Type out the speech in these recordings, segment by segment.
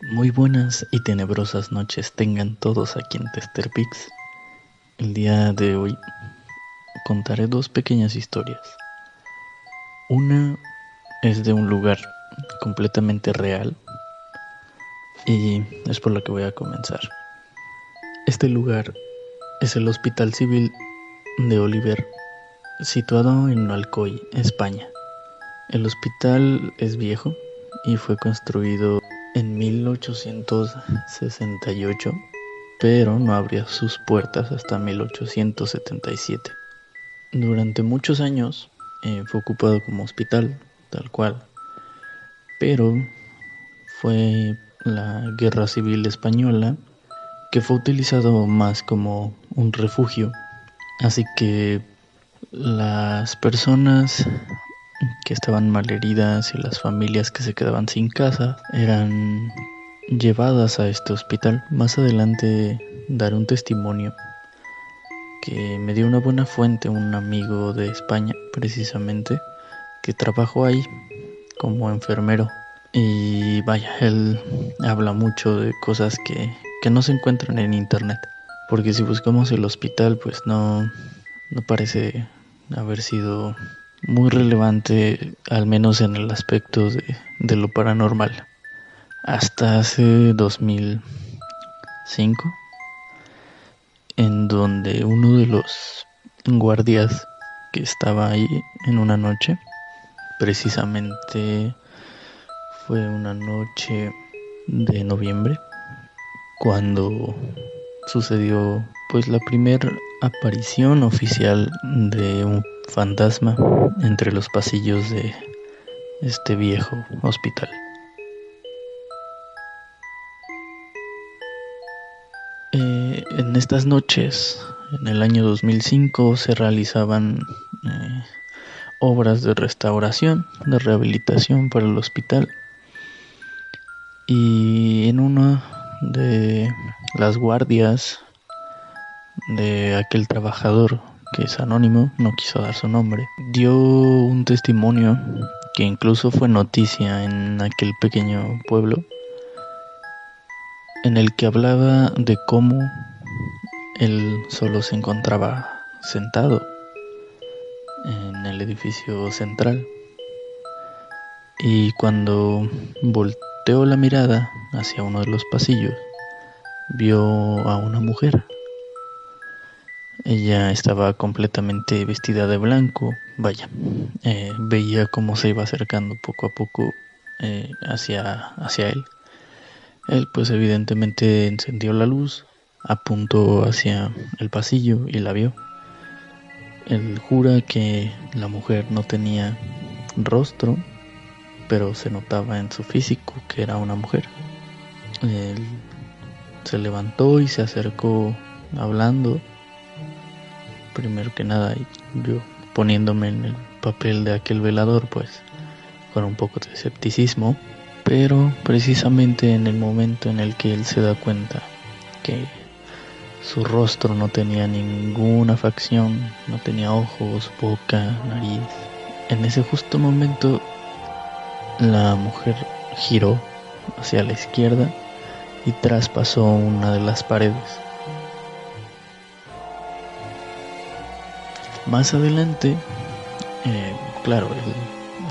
Muy buenas y tenebrosas noches tengan todos aquí en Testerpix. El día de hoy contaré dos pequeñas historias. Una es de un lugar completamente real y es por lo que voy a comenzar. Este lugar es el Hospital Civil de Oliver, situado en Alcoy, España. El hospital es viejo y fue construido en 1868, pero no abrió sus puertas hasta 1877. Durante muchos años eh, fue ocupado como hospital, tal cual, pero fue la Guerra Civil Española que fue utilizado más como un refugio. Así que las personas que estaban malheridas y las familias que se quedaban sin casa eran llevadas a este hospital. Más adelante daré un testimonio que me dio una buena fuente, un amigo de España precisamente, que trabajó ahí como enfermero. Y vaya, él habla mucho de cosas que, que no se encuentran en internet. Porque si buscamos el hospital, pues no, no parece haber sido muy relevante, al menos en el aspecto de, lo paranormal. Hasta hace 2005, en donde uno de los guardias que estaba ahí en una noche, precisamente fue una noche de noviembre, cuando sucedió pues la primera aparición oficial de un fantasma entre los pasillos de este viejo hospital. Eh, en estas noches, en el año 2005, se realizaban eh, obras de restauración, de rehabilitación para el hospital. Y en una de las guardias de aquel trabajador que es anónimo, no quiso dar su nombre, dio un testimonio que incluso fue noticia en aquel pequeño pueblo, en el que hablaba de cómo él solo se encontraba sentado en el edificio central. Y cuando volteó la mirada hacia uno de los pasillos vio a una mujer ella estaba completamente vestida de blanco, vaya, eh, veía cómo se iba acercando poco a poco eh, hacia, hacia él. Él pues evidentemente encendió la luz, apuntó hacia el pasillo y la vio. Él jura que la mujer no tenía rostro, pero se notaba en su físico que era una mujer. Él se levantó y se acercó hablando primero que nada yo poniéndome en el papel de aquel velador pues con un poco de escepticismo pero precisamente en el momento en el que él se da cuenta que su rostro no tenía ninguna facción, no tenía ojos, boca, nariz. En ese justo momento la mujer giró hacia la izquierda y traspasó una de las paredes. Más adelante, eh, claro,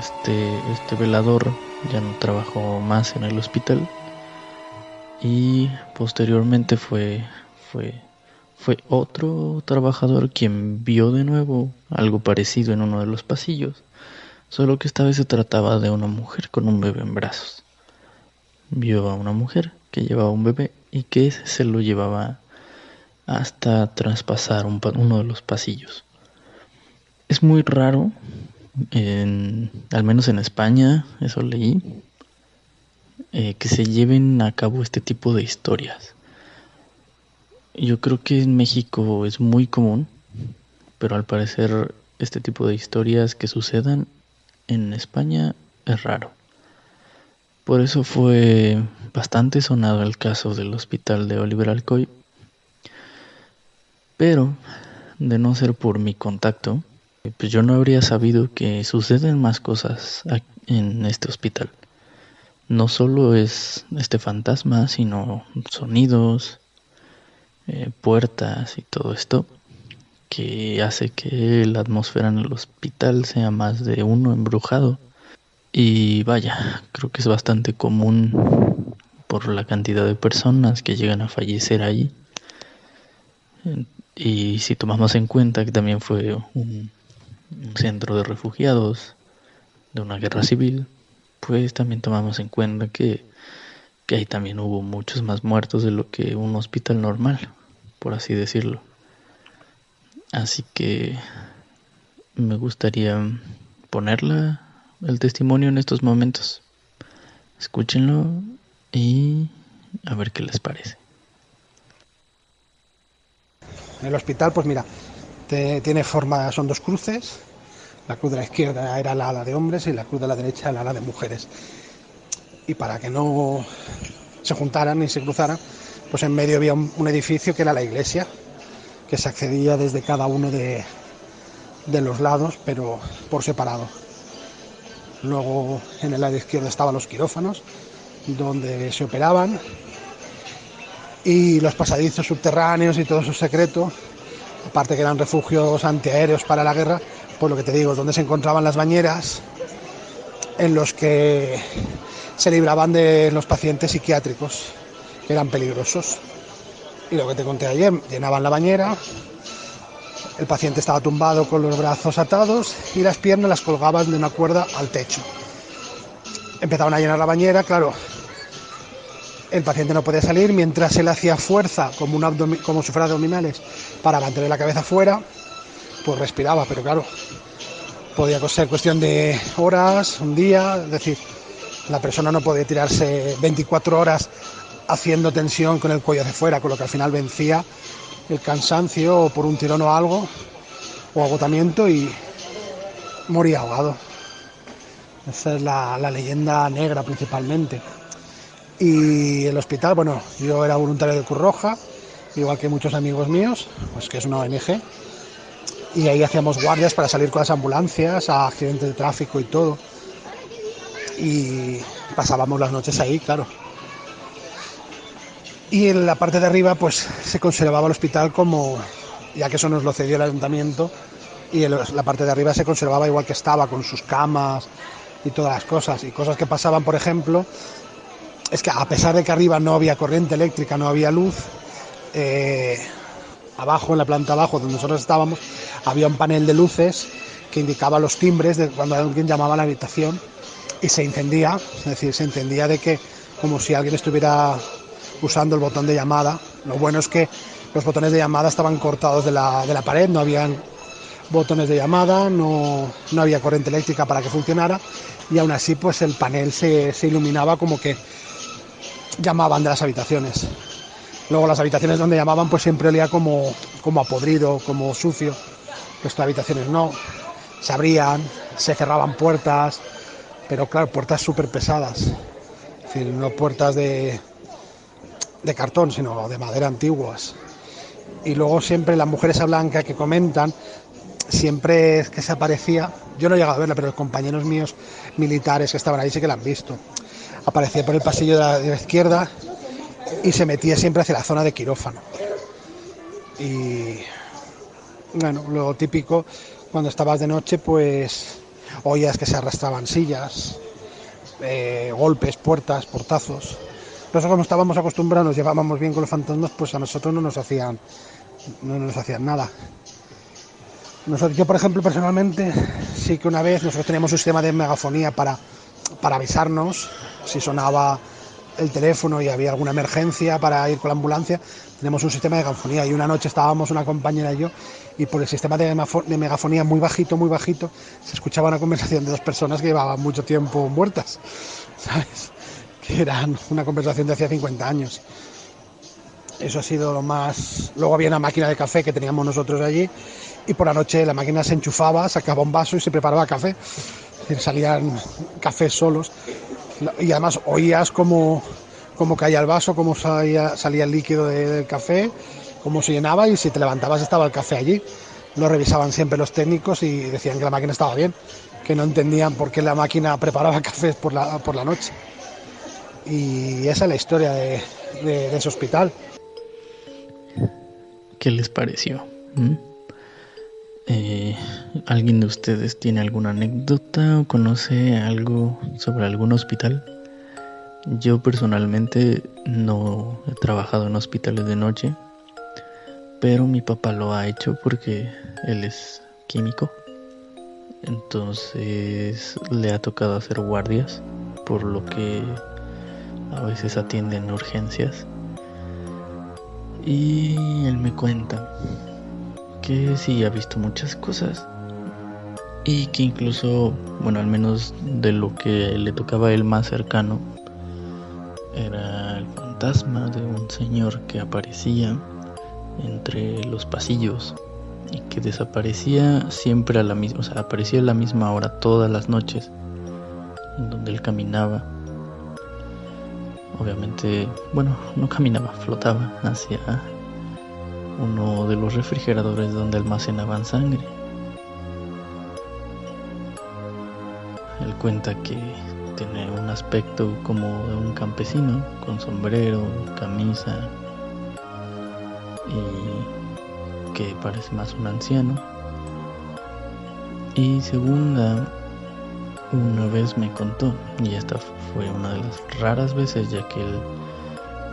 este, este velador ya no trabajó más en el hospital y posteriormente fue, fue, fue otro trabajador quien vio de nuevo algo parecido en uno de los pasillos, solo que esta vez se trataba de una mujer con un bebé en brazos. Vio a una mujer que llevaba un bebé y que se lo llevaba hasta traspasar uno de los pasillos. Es muy raro, al menos en España, eso leí, eh, que se lleven a cabo este tipo de historias. Yo creo que en México es muy común, pero al parecer este tipo de historias que sucedan en España es raro. Por eso fue bastante sonado el caso del hospital de Oliver Alcoy. Pero, de no ser por mi contacto, pues yo no habría sabido que suceden más cosas en este hospital. no solo es este fantasma, sino sonidos, eh, puertas y todo esto que hace que la atmósfera en el hospital sea más de uno embrujado. Y vaya, creo que es bastante común por la cantidad de personas que llegan a fallecer ahí. Y si tomamos en cuenta que también fue un, centro de refugiados de una guerra civil, pues también tomamos en cuenta que, que ahí también hubo muchos más muertos de lo que un hospital normal, por así decirlo. Así que me gustaría ponerla el testimonio en estos momentos. Escúchenlo y a ver qué les parece. El hospital, pues mira, tiene forma, son dos cruces. La cruz de la izquierda era la ala de hombres y la cruz de la derecha la ala de mujeres. Y para que no se juntaran ni se cruzaran, pues en medio había un edificio que era la iglesia, que se accedía desde cada uno de, los lados, pero por separado. Luego en el lado izquierdo estaban los quirófanos, donde se operaban, y los pasadizos subterráneos y todo su secreto, aparte que eran refugios antiaéreos para la guerra, pues lo que te digo, donde se encontraban las bañeras en los que se libraban de los pacientes psiquiátricos, que eran peligrosos. Y lo que te conté ayer, llenaban la bañera, el paciente estaba tumbado con los brazos atados y las piernas las colgaban de una cuerda al techo. Empezaban a llenar la bañera, claro. El paciente no podía salir mientras él hacía fuerza, como, un como abdominales, para mantener la cabeza fuera, pues respiraba, pero claro, podía ser cuestión de horas, un día, es decir, la persona no podía tirarse 24 horas haciendo tensión con el cuello hacia fuera, con lo que al final vencía el cansancio por un tirón o algo, o agotamiento y moría ahogado. Esa es la, leyenda negra principalmente. Y el hospital, bueno, yo era voluntario de Cruz Roja, igual que muchos amigos míos, pues que es una ONG, y ahí hacíamos guardias para salir con las ambulancias a accidentes de tráfico y todo. Y pasábamos las noches ahí, claro y en la parte de arriba pues se conservaba el hospital como, ya que eso nos lo cedió el ayuntamiento, y en la parte de arriba se conservaba igual que estaba, con sus camas y todas las cosas. Y cosas que pasaban, por ejemplo, es que a pesar de que arriba no había corriente eléctrica, no había luz, eh, abajo, en la planta abajo donde nosotros estábamos, había un panel de luces que indicaba los timbres de cuando alguien llamaba a la habitación y se encendía, es decir, se encendía de que como si alguien estuviera usando el botón de llamada. Lo bueno es que los botones de llamada estaban cortados de la, de la pared, no habían botones de llamada, no, no, había corriente eléctrica para que funcionara y aún así pues el panel se, se, iluminaba como que llamaban de las habitaciones. Luego las habitaciones donde llamaban pues siempre olía como, como a podrido, como sucio. Estas habitaciones no, se abrían, se cerraban puertas, pero claro, puertas súper pesadas. Es decir, no puertas de, de cartón, sino de madera antiguas. Y luego siempre las mujeres blancas que comentan, siempre que se aparecía, yo no he llegado a verla, pero los compañeros míos militares que estaban ahí sí que la han visto. Aparecía por el pasillo de la, izquierda y se metía siempre hacia la zona de quirófano. Y bueno, lo típico, cuando estabas de noche, pues oías que se arrastraban sillas, eh, golpes, puertas, portazos. Nosotros como estábamos acostumbrados, nos llevábamos bien con los fantasmas, pues a nosotros no nos hacían, no nos hacían nada. Nosotros, yo, por ejemplo, personalmente, sí que una vez nosotros teníamos un sistema de megafonía para, para avisarnos si sonaba el teléfono y había alguna emergencia para ir con la ambulancia, tenemos un sistema de megafonía y una noche estábamos una compañera y yo y por el sistema de, megafonía muy bajito, muy bajito, se escuchaba una conversación de dos personas que llevaban mucho tiempo muertas, ¿sabes? que eran una conversación de hacía 50 años. Eso ha sido lo más... Luego había una máquina de café que teníamos nosotros allí y por la noche la máquina se enchufaba, sacaba un vaso y se preparaba café. Salían cafés solos y además oías cómo, cómo caía el vaso, cómo salía, salía el líquido del café, cómo se llenaba y si te levantabas estaba el café allí. Lo revisaban siempre los técnicos y decían que la máquina estaba bien, que no entendían por qué la máquina preparaba cafés por la, por la noche. Y esa es la historia de, ese hospital. ¿Qué les pareció? ¿Mm? Eh, ¿Alguien de ustedes tiene alguna anécdota o conoce algo sobre algún hospital? Yo personalmente no he trabajado en hospitales de noche, pero mi papá lo ha hecho porque él es químico. Entonces le ha tocado hacer guardias, por lo que a veces atienden urgencias. Y él me cuenta que sí ha visto muchas cosas y que incluso, bueno, al menos de lo que le tocaba él más cercano, era el fantasma de un señor que aparecía entre los pasillos y que desaparecía siempre a la misma, o sea, aparecía a la misma hora todas las noches en donde él caminaba. Obviamente, bueno, no caminaba, flotaba hacia uno de los refrigeradores donde almacenaban sangre. Él cuenta que tiene un aspecto como de un campesino, con sombrero, camisa y que parece más un anciano. Y segunda, una vez me contó, y esta fue una de las raras veces ya que él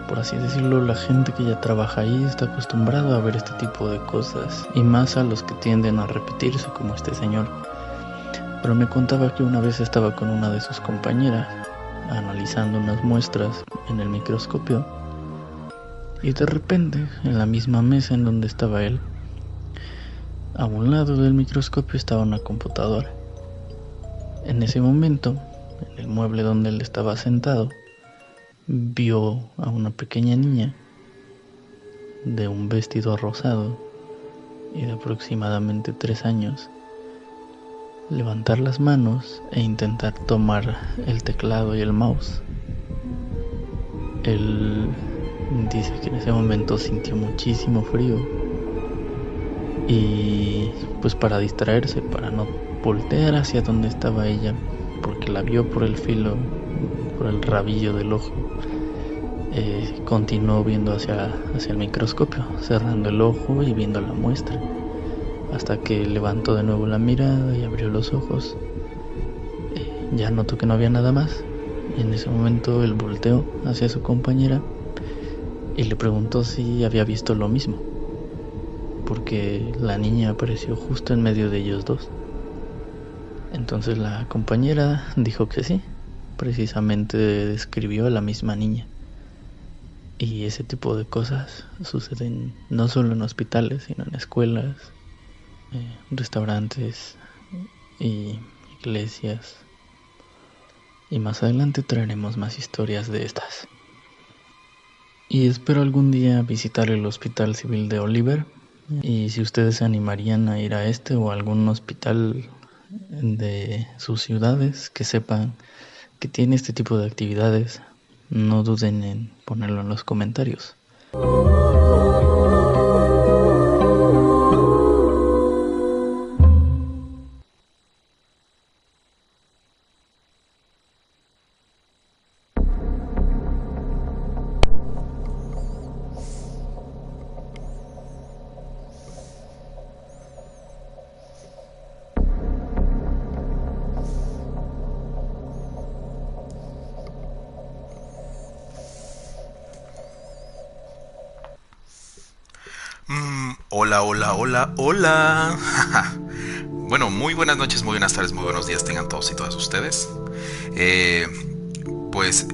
por así decirlo, la gente que ya trabaja ahí está acostumbrada a ver este tipo de cosas, y más a los que tienden a repetirse como este señor. Pero me contaba que una vez estaba con una de sus compañeras, analizando unas muestras en el microscopio, y de repente, en la misma mesa en donde estaba él, a un lado del microscopio estaba una computadora. En ese momento, en el mueble donde él estaba sentado, vio a una pequeña niña de un vestido rosado y de aproximadamente tres años levantar las manos e intentar tomar el teclado y el mouse. Él dice que en ese momento sintió muchísimo frío y pues para distraerse, para no voltear hacia donde estaba ella, porque la vio por el filo por el rabillo del ojo. Eh, continuó viendo hacia, hacia el microscopio, cerrando el ojo y viendo la muestra, hasta que levantó de nuevo la mirada y abrió los ojos. Eh, ya notó que no había nada más, y en ese momento él volteó hacia su compañera y le preguntó si había visto lo mismo, porque la niña apareció justo en medio de ellos dos. Entonces la compañera dijo que sí, precisamente describió a la misma niña. Y ese tipo de cosas suceden no solo en hospitales, sino en escuelas, eh, restaurantes y iglesias. Y más adelante traeremos más historias de estas. Y espero algún día visitar el Hospital Civil de Oliver. Y si ustedes se animarían a ir a este o a algún hospital de sus ciudades, que sepan que tiene este tipo de actividades, no duden en ponerlo en los comentarios. Hola, bueno, muy buenas noches, muy buenas tardes, muy buenos días tengan todos y todas ustedes. Eh, pues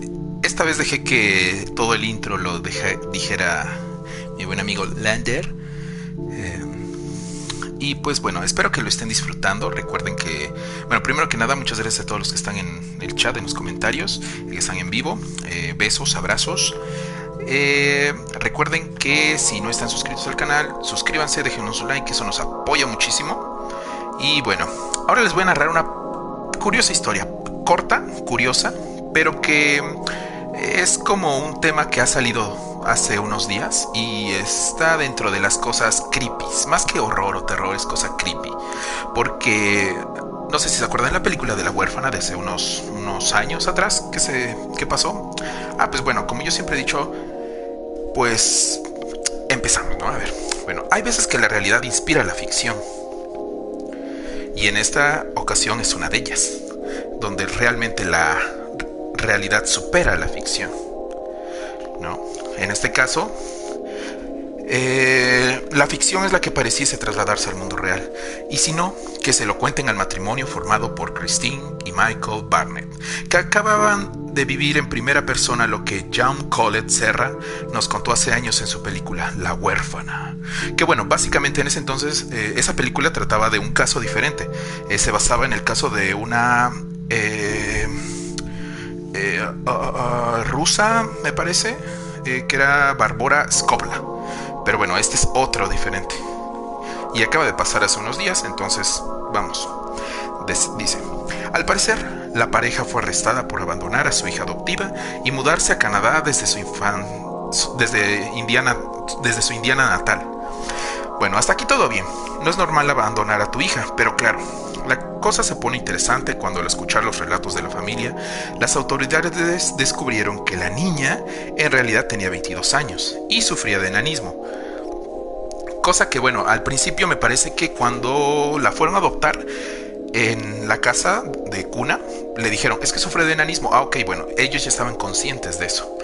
esta vez dejé que todo el intro lo dijera mi buen amigo Lander. Eh, y pues bueno, espero que lo estén disfrutando. Recuerden que, bueno, primero que nada, muchas gracias a todos los que están en el chat, en los comentarios, que están en vivo. Eh, besos, abrazos. Eh, recuerden que si no están suscritos al canal, suscríbanse, déjenos un like, eso nos apoya muchísimo. Y bueno, ahora les voy a narrar una curiosa historia, corta, curiosa, pero que es como un tema que ha salido hace unos días y está dentro de las cosas creepy, más que horror o terror, es cosa creepy, porque no sé si se acuerdan la película de la huérfana de hace unos, años atrás que, se, que pasó. Ah, pues bueno, como yo siempre he dicho, pues empezamos, ¿no? A ver, bueno, hay veces que la realidad inspira la ficción. Y en esta ocasión es una de ellas, donde realmente la realidad supera la ficción. ¿No? En este caso, eh, la ficción es la que pareciese trasladarse al mundo real, y si no, que se lo cuenten al matrimonio formado por Christine y Michael Barnett, que acababan de vivir en primera persona lo que John Collett Serra nos contó hace años en su película La huérfana. Que bueno, básicamente en ese entonces eh, esa película trataba de un caso diferente, eh, se basaba en el caso de una... Uh, rusa, me parece, que era Barbora Skobla. Pero bueno, este es otro diferente. Y acaba de pasar hace unos días, entonces vamos. dice, al parecer, la pareja fue arrestada por abandonar a su hija adoptiva y mudarse a Canadá desde su infan desde Indiana, desde su Indiana natal. Bueno, hasta aquí todo bien. No es normal abandonar a tu hija, pero claro, la cosa se pone interesante cuando al escuchar los relatos de la familia, las autoridades descubrieron que la niña en realidad tenía 22 años y sufría de enanismo. Cosa que bueno, al principio me parece que cuando la fueron a adoptar en la casa de cuna, le dijeron, es que sufre de enanismo. Ah, ok, bueno, ellos ya estaban conscientes de eso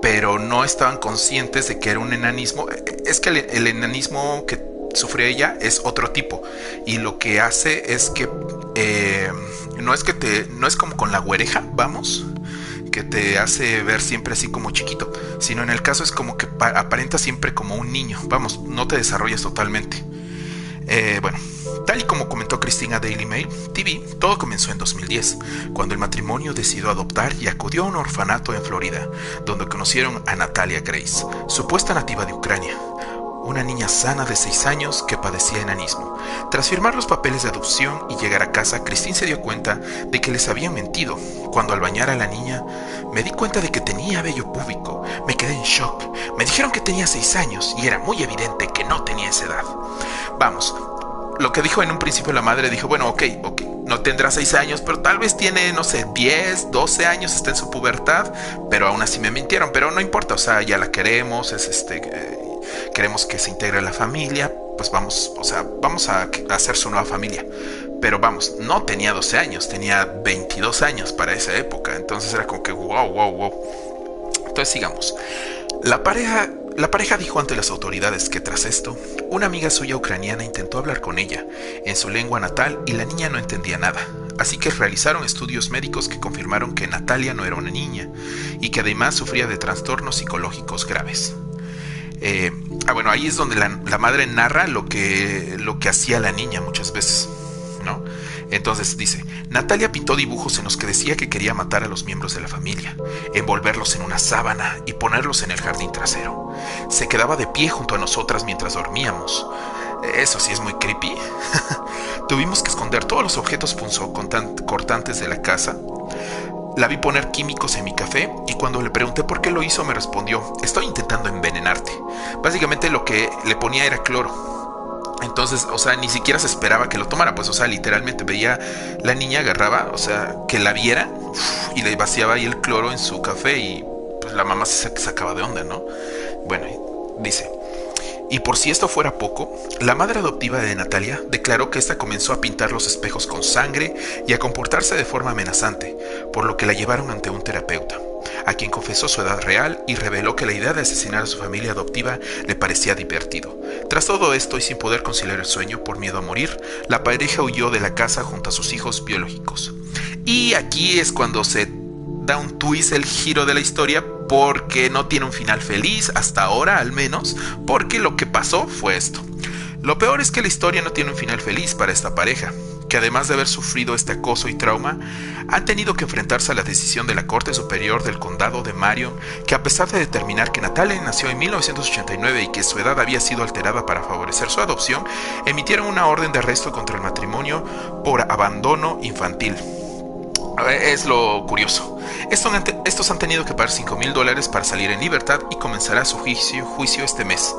pero no estaban conscientes de que era un enanismo. Es que el, enanismo que sufre ella es otro tipo. Y lo que hace es que eh, no es que te no es como con la güereja vamos que te hace ver siempre así como chiquito sino en el caso es como que aparenta siempre como un niño. Vamos no te desarrollas totalmente. Eh, bueno Tal y como comentó Cristina Daily Mail TV, todo comenzó en 2010, cuando el matrimonio decidió adoptar y acudió a un orfanato en Florida, donde conocieron a Natalia Grace, supuesta nativa de Ucrania, una niña sana de 6 años que padecía enanismo. Tras firmar los papeles de adopción y llegar a casa, Christine se dio cuenta de que les habían mentido. Cuando al bañar a la niña, me di cuenta de que tenía vello púbico. Me quedé en shock. Me dijeron que tenía 6 años y era muy evidente que no tenía esa edad. Vamos, lo que dijo en un principio la madre, dijo, bueno, ok, ok, no tendrá 6 años, pero tal vez tiene, no sé, 10, 12 años, está en su pubertad, pero aún así me mintieron, pero no importa, o sea, ya la queremos, es este, eh, queremos que se integre la familia, pues vamos, o sea, vamos a hacer su nueva familia. Pero vamos, no tenía 12 años, tenía 22 años para esa época, entonces era como que wow, wow, wow. Entonces sigamos. La pareja, la pareja dijo ante las autoridades que tras esto, una amiga suya ucraniana intentó hablar con ella en su lengua natal y la niña no entendía nada. Así que realizaron estudios médicos que confirmaron que Natalia no era una niña y que además sufría de trastornos psicológicos graves. Eh, ah, bueno, ahí es donde la, madre narra lo que, lo que hacía la niña muchas veces, ¿no? Entonces dice, Natalia pintó dibujos en los que decía que quería matar a los miembros de la familia, envolverlos en una sábana y ponerlos en el jardín trasero. Se quedaba de pie junto a nosotras mientras dormíamos. Eso sí es muy creepy. Tuvimos que esconder todos los objetos punzocortantes de la casa la vi poner químicos en mi café y cuando le pregunté por qué lo hizo me respondió, estoy intentando envenenarte. Básicamente lo que le ponía era cloro. Entonces, o sea, ni siquiera se esperaba que lo tomara, pues, o sea, literalmente veía la niña agarraba, o sea, que la viera y le vaciaba ahí el cloro en su café y pues la mamá se sacaba de onda, ¿no? Bueno, dice, y por si esto fuera poco, la madre adoptiva de Natalia declaró que ésta comenzó a pintar los espejos con sangre y a comportarse de forma amenazante, por lo que la llevaron ante un terapeuta, a quien confesó su edad real y reveló que la idea de asesinar a su familia adoptiva le parecía divertido. Tras todo esto y sin poder conciliar el sueño por miedo a morir, la pareja huyó de la casa junto a sus hijos biológicos. Y aquí es cuando se da un twist el giro de la historia porque no tiene un final feliz, hasta ahora al menos, porque lo que pasó fue esto. Lo peor es que la historia no tiene un final feliz para esta pareja, que además de haber sufrido este acoso y trauma, han tenido que enfrentarse a la decisión de la Corte Superior del Condado de Marion, que a pesar de determinar que Natalia nació en 1989 y que su edad había sido alterada para favorecer su adopción, emitieron una orden de arresto contra el matrimonio por abandono infantil. Es lo curioso. Estos han tenido que pagar 5 mil dólares para salir en libertad y comenzará su juicio, este mes.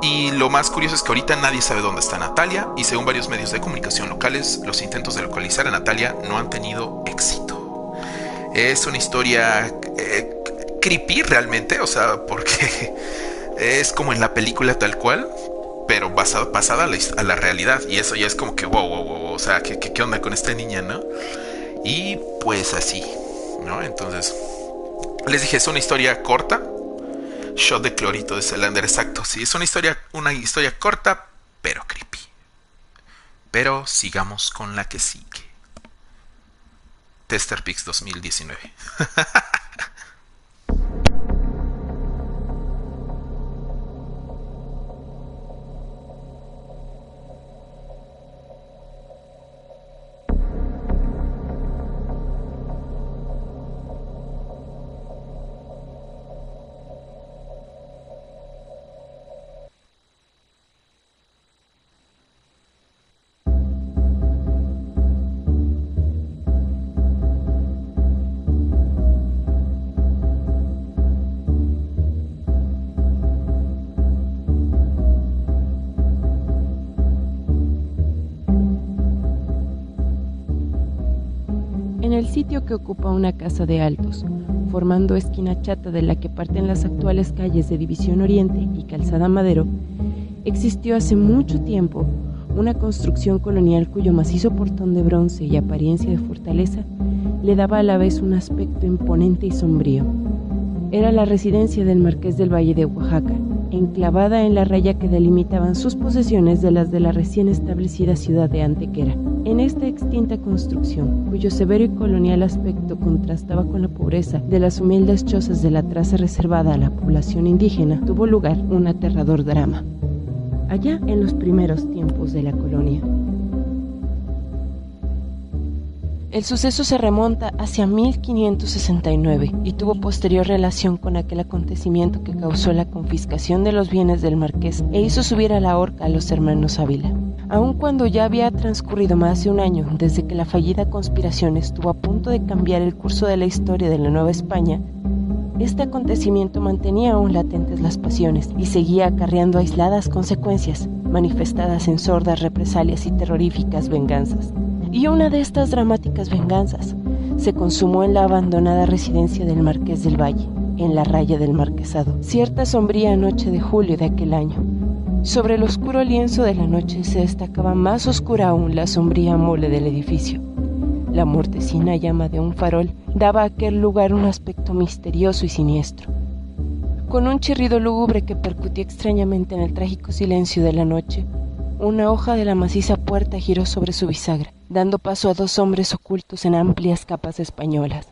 Y lo más curioso es que ahorita nadie sabe dónde está Natalia y según varios medios de comunicación locales, los intentos de localizar a Natalia no han tenido éxito. Es una historia eh, creepy realmente, o sea, porque es como en la película tal cual, pero basada, pasada a la, realidad. Y eso ya es como que, wow, wow, wow, o sea, ¿qué, qué, onda con esta niña, no? Y pues así, ¿no? Entonces, les dije, es una historia corta, Shot de clorito de Selander, exacto. Sí, es una historia, una historia corta, pero creepy. Pero sigamos con la que sigue. Tester Pix 2019. que ocupa una casa de altos, formando esquina chata de la que parten las actuales calles de División Oriente y Calzada Madero, existió hace mucho tiempo una construcción colonial cuyo macizo portón de bronce y apariencia de fortaleza le daba a la vez un aspecto imponente y sombrío. Era la residencia del marqués del Valle de Oaxaca, enclavada en la raya que delimitaban sus posesiones de las de la recién establecida ciudad de Antequera. En esta extinta construcción, cuyo severo y colonial aspecto contrastaba con la pobreza de las humildes chozas de la traza reservada a la población indígena, tuvo lugar un aterrador drama. Allá en los primeros tiempos de la colonia, El suceso se remonta hacia 1569 y tuvo posterior relación con aquel acontecimiento que causó la confiscación de los bienes del marqués e hizo subir a la horca a los hermanos Ávila. Aun cuando ya había transcurrido más de un año desde que la fallida conspiración estuvo a punto de cambiar el curso de la historia de la Nueva España, este acontecimiento mantenía aún latentes las pasiones y seguía acarreando aisladas consecuencias, manifestadas en sordas represalias y terroríficas venganzas. Y una de estas dramáticas venganzas se consumó en la abandonada residencia del Marqués del Valle, en la raya del Marquesado, cierta sombría noche de julio de aquel año. Sobre el oscuro lienzo de la noche se destacaba más oscura aún la sombría mole del edificio. La mortecina llama de un farol daba a aquel lugar un aspecto misterioso y siniestro. Con un chirrido lúgubre que percutía extrañamente en el trágico silencio de la noche, una hoja de la maciza puerta giró sobre su bisagra, dando paso a dos hombres ocultos en amplias capas españolas.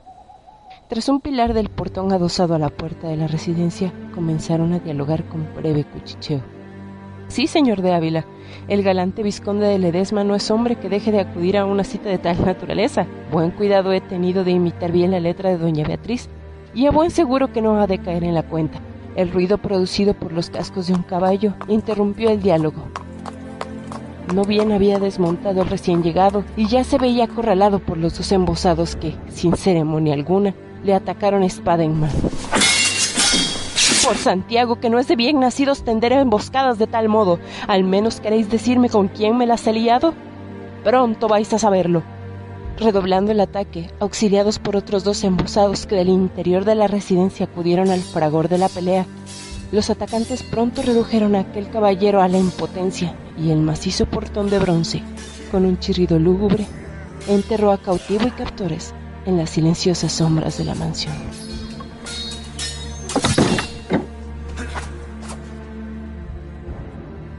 Tras un pilar del portón adosado a la puerta de la residencia, comenzaron a dialogar con breve cuchicheo. Sí, señor de Ávila, el galante vizconde de Ledesma no es hombre que deje de acudir a una cita de tal naturaleza. Buen cuidado he tenido de imitar bien la letra de doña Beatriz, y a buen seguro que no ha de caer en la cuenta. El ruido producido por los cascos de un caballo interrumpió el diálogo. No bien había desmontado el recién llegado y ya se veía acorralado por los dos embosados que, sin ceremonia alguna, le atacaron espada en mano. Por Santiago, que no es de bien nacidos tender emboscadas de tal modo, al menos queréis decirme con quién me las he liado. Pronto vais a saberlo. Redoblando el ataque, auxiliados por otros dos embosados que del interior de la residencia acudieron al fragor de la pelea, los atacantes pronto redujeron a aquel caballero a la impotencia y el macizo portón de bronce, con un chirrido lúgubre, enterró a cautivo y captores en las silenciosas sombras de la mansión.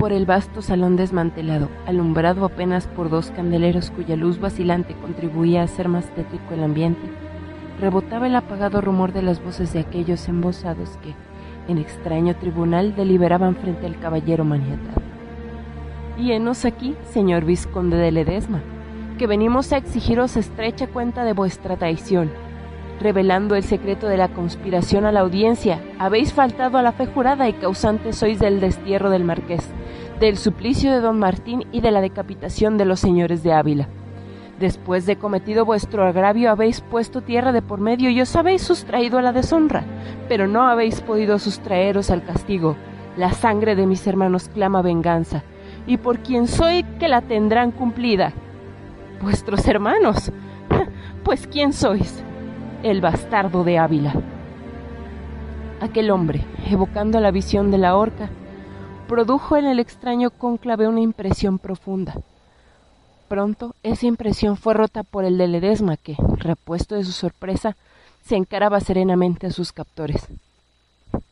Por el vasto salón desmantelado, alumbrado apenas por dos candeleros cuya luz vacilante contribuía a hacer más tétrico el ambiente, rebotaba el apagado rumor de las voces de aquellos embosados que, en extraño tribunal deliberaban frente al caballero maniatado. Y aquí, señor vizconde de Ledesma, que venimos a exigiros estrecha cuenta de vuestra traición. Revelando el secreto de la conspiración a la audiencia, habéis faltado a la fe jurada y causante sois del destierro del marqués, del suplicio de don Martín y de la decapitación de los señores de Ávila. Después de cometido vuestro agravio habéis puesto tierra de por medio y os habéis sustraído a la deshonra, pero no habéis podido sustraeros al castigo, La sangre de mis hermanos clama venganza, y por quien soy que la tendrán cumplida. Vuestros hermanos. Pues ¿quién sois? El bastardo de Ávila. Aquel hombre, evocando la visión de la horca, produjo en el extraño cónclave una impresión profunda. Pronto esa impresión fue rota por el de Ledesma que, repuesto de su sorpresa, se encaraba serenamente a sus captores.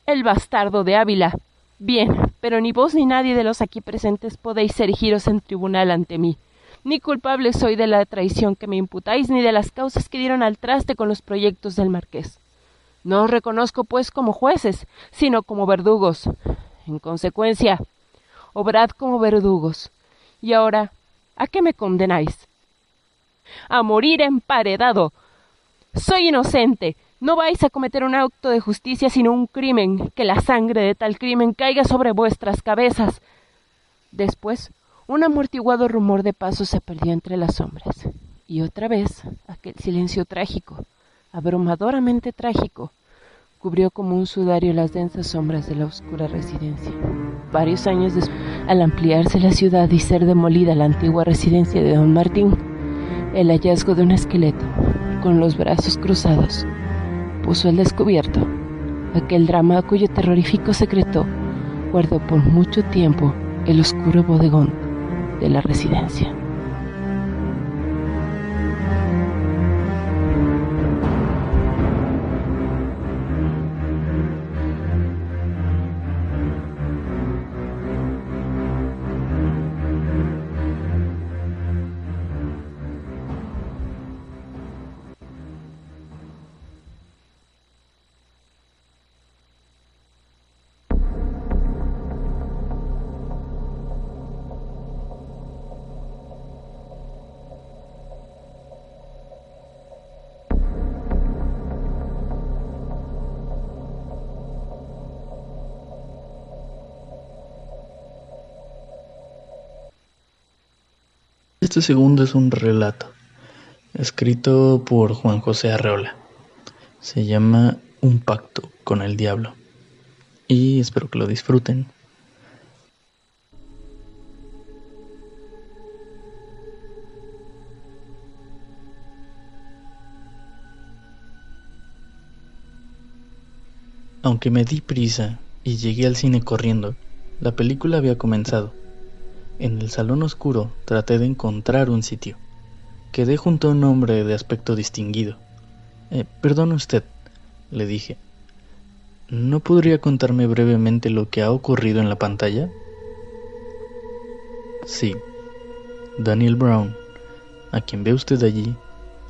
El bastardo de Ávila. Bien, pero ni vos ni nadie de los aquí presentes podéis erigiros en tribunal ante mí. Ni culpable soy de la traición que me imputáis, ni de las causas que dieron al traste con los proyectos del marqués. No os reconozco, pues, como jueces, sino como verdugos. En consecuencia, obrad como verdugos. Y ahora, ¿a qué me condenáis? A morir emparedado. Soy inocente, no vais a cometer un acto de justicia sino un crimen, que la sangre de tal crimen caiga sobre vuestras cabezas. Después, un amortiguado rumor de pasos se perdió entre las sombras, y otra vez aquel silencio trágico, abrumadoramente trágico, cubrió como un sudario las densas sombras de la oscura residencia. Varios años después, al ampliarse la ciudad y ser demolida la antigua residencia de don Martín, el hallazgo de un esqueleto, con los brazos cruzados, puso al descubierto aquel drama cuyo terrorífico secreto guardó por mucho tiempo el oscuro bodegón de la residencia. Este segundo es un relato, escrito por Juan José Arreola. Se llama Un pacto con el diablo. Y espero que lo disfruten. Aunque me di prisa y llegué al cine corriendo, la película había comenzado. En el salón oscuro traté de encontrar un sitio. Quedé junto a un hombre de aspecto distinguido. Eh, perdone usted, le dije. ¿No podría contarme brevemente lo que ha ocurrido en la pantalla? Sí. Daniel Brown, a quien ve usted allí,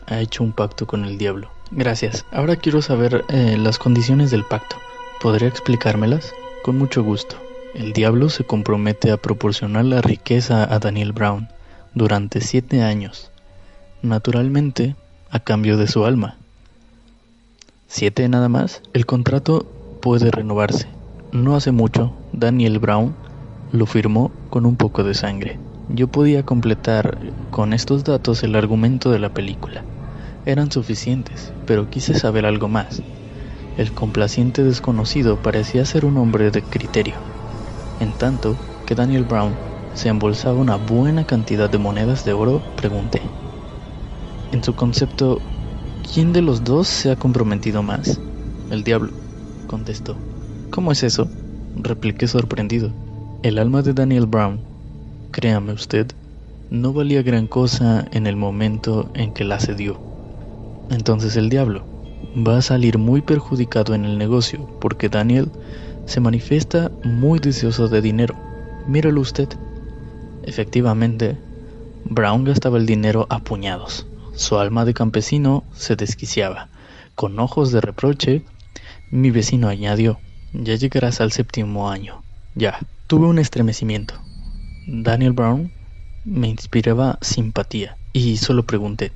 ha hecho un pacto con el diablo. Gracias. Ahora quiero saber eh, las condiciones del pacto. ¿Podría explicármelas? Con mucho gusto. El diablo se compromete a proporcionar la riqueza a Daniel Brown durante siete años, naturalmente a cambio de su alma. ¿Siete nada más? El contrato puede renovarse. No hace mucho, Daniel Brown lo firmó con un poco de sangre. Yo podía completar con estos datos el argumento de la película. Eran suficientes, pero quise saber algo más. El complaciente desconocido parecía ser un hombre de criterio. En tanto que Daniel Brown se embolsaba una buena cantidad de monedas de oro, pregunté. En su concepto, ¿quién de los dos se ha comprometido más? El diablo, contestó. ¿Cómo es eso? repliqué sorprendido. El alma de Daniel Brown, créame usted, no valía gran cosa en el momento en que la cedió. Entonces el diablo va a salir muy perjudicado en el negocio porque Daniel se manifiesta muy deseoso de dinero. Míralo usted. Efectivamente, Brown gastaba el dinero a puñados. Su alma de campesino se desquiciaba. Con ojos de reproche, mi vecino añadió, ya llegarás al séptimo año. Ya, tuve un estremecimiento. Daniel Brown me inspiraba simpatía y solo pregunté,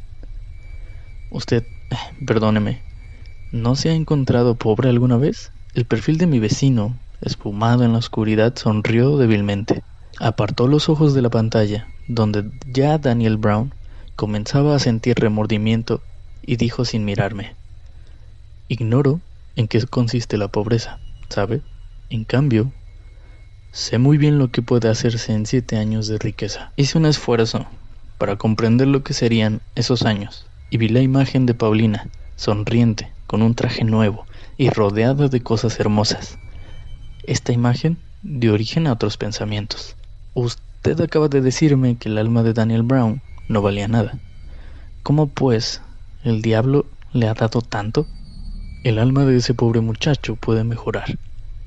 Usted, perdóneme, ¿no se ha encontrado pobre alguna vez? El perfil de mi vecino, espumado en la oscuridad, sonrió débilmente. Apartó los ojos de la pantalla, donde ya Daniel Brown comenzaba a sentir remordimiento, y dijo sin mirarme, Ignoro en qué consiste la pobreza, ¿sabe? En cambio, Sé muy bien lo que puede hacerse en siete años de riqueza. Hice un esfuerzo para comprender lo que serían esos años y vi la imagen de Paulina, sonriente, con un traje nuevo y rodeada de cosas hermosas. Esta imagen dio origen a otros pensamientos. Usted acaba de decirme que el alma de Daniel Brown no valía nada. ¿Cómo pues el diablo le ha dado tanto? El alma de ese pobre muchacho puede mejorar.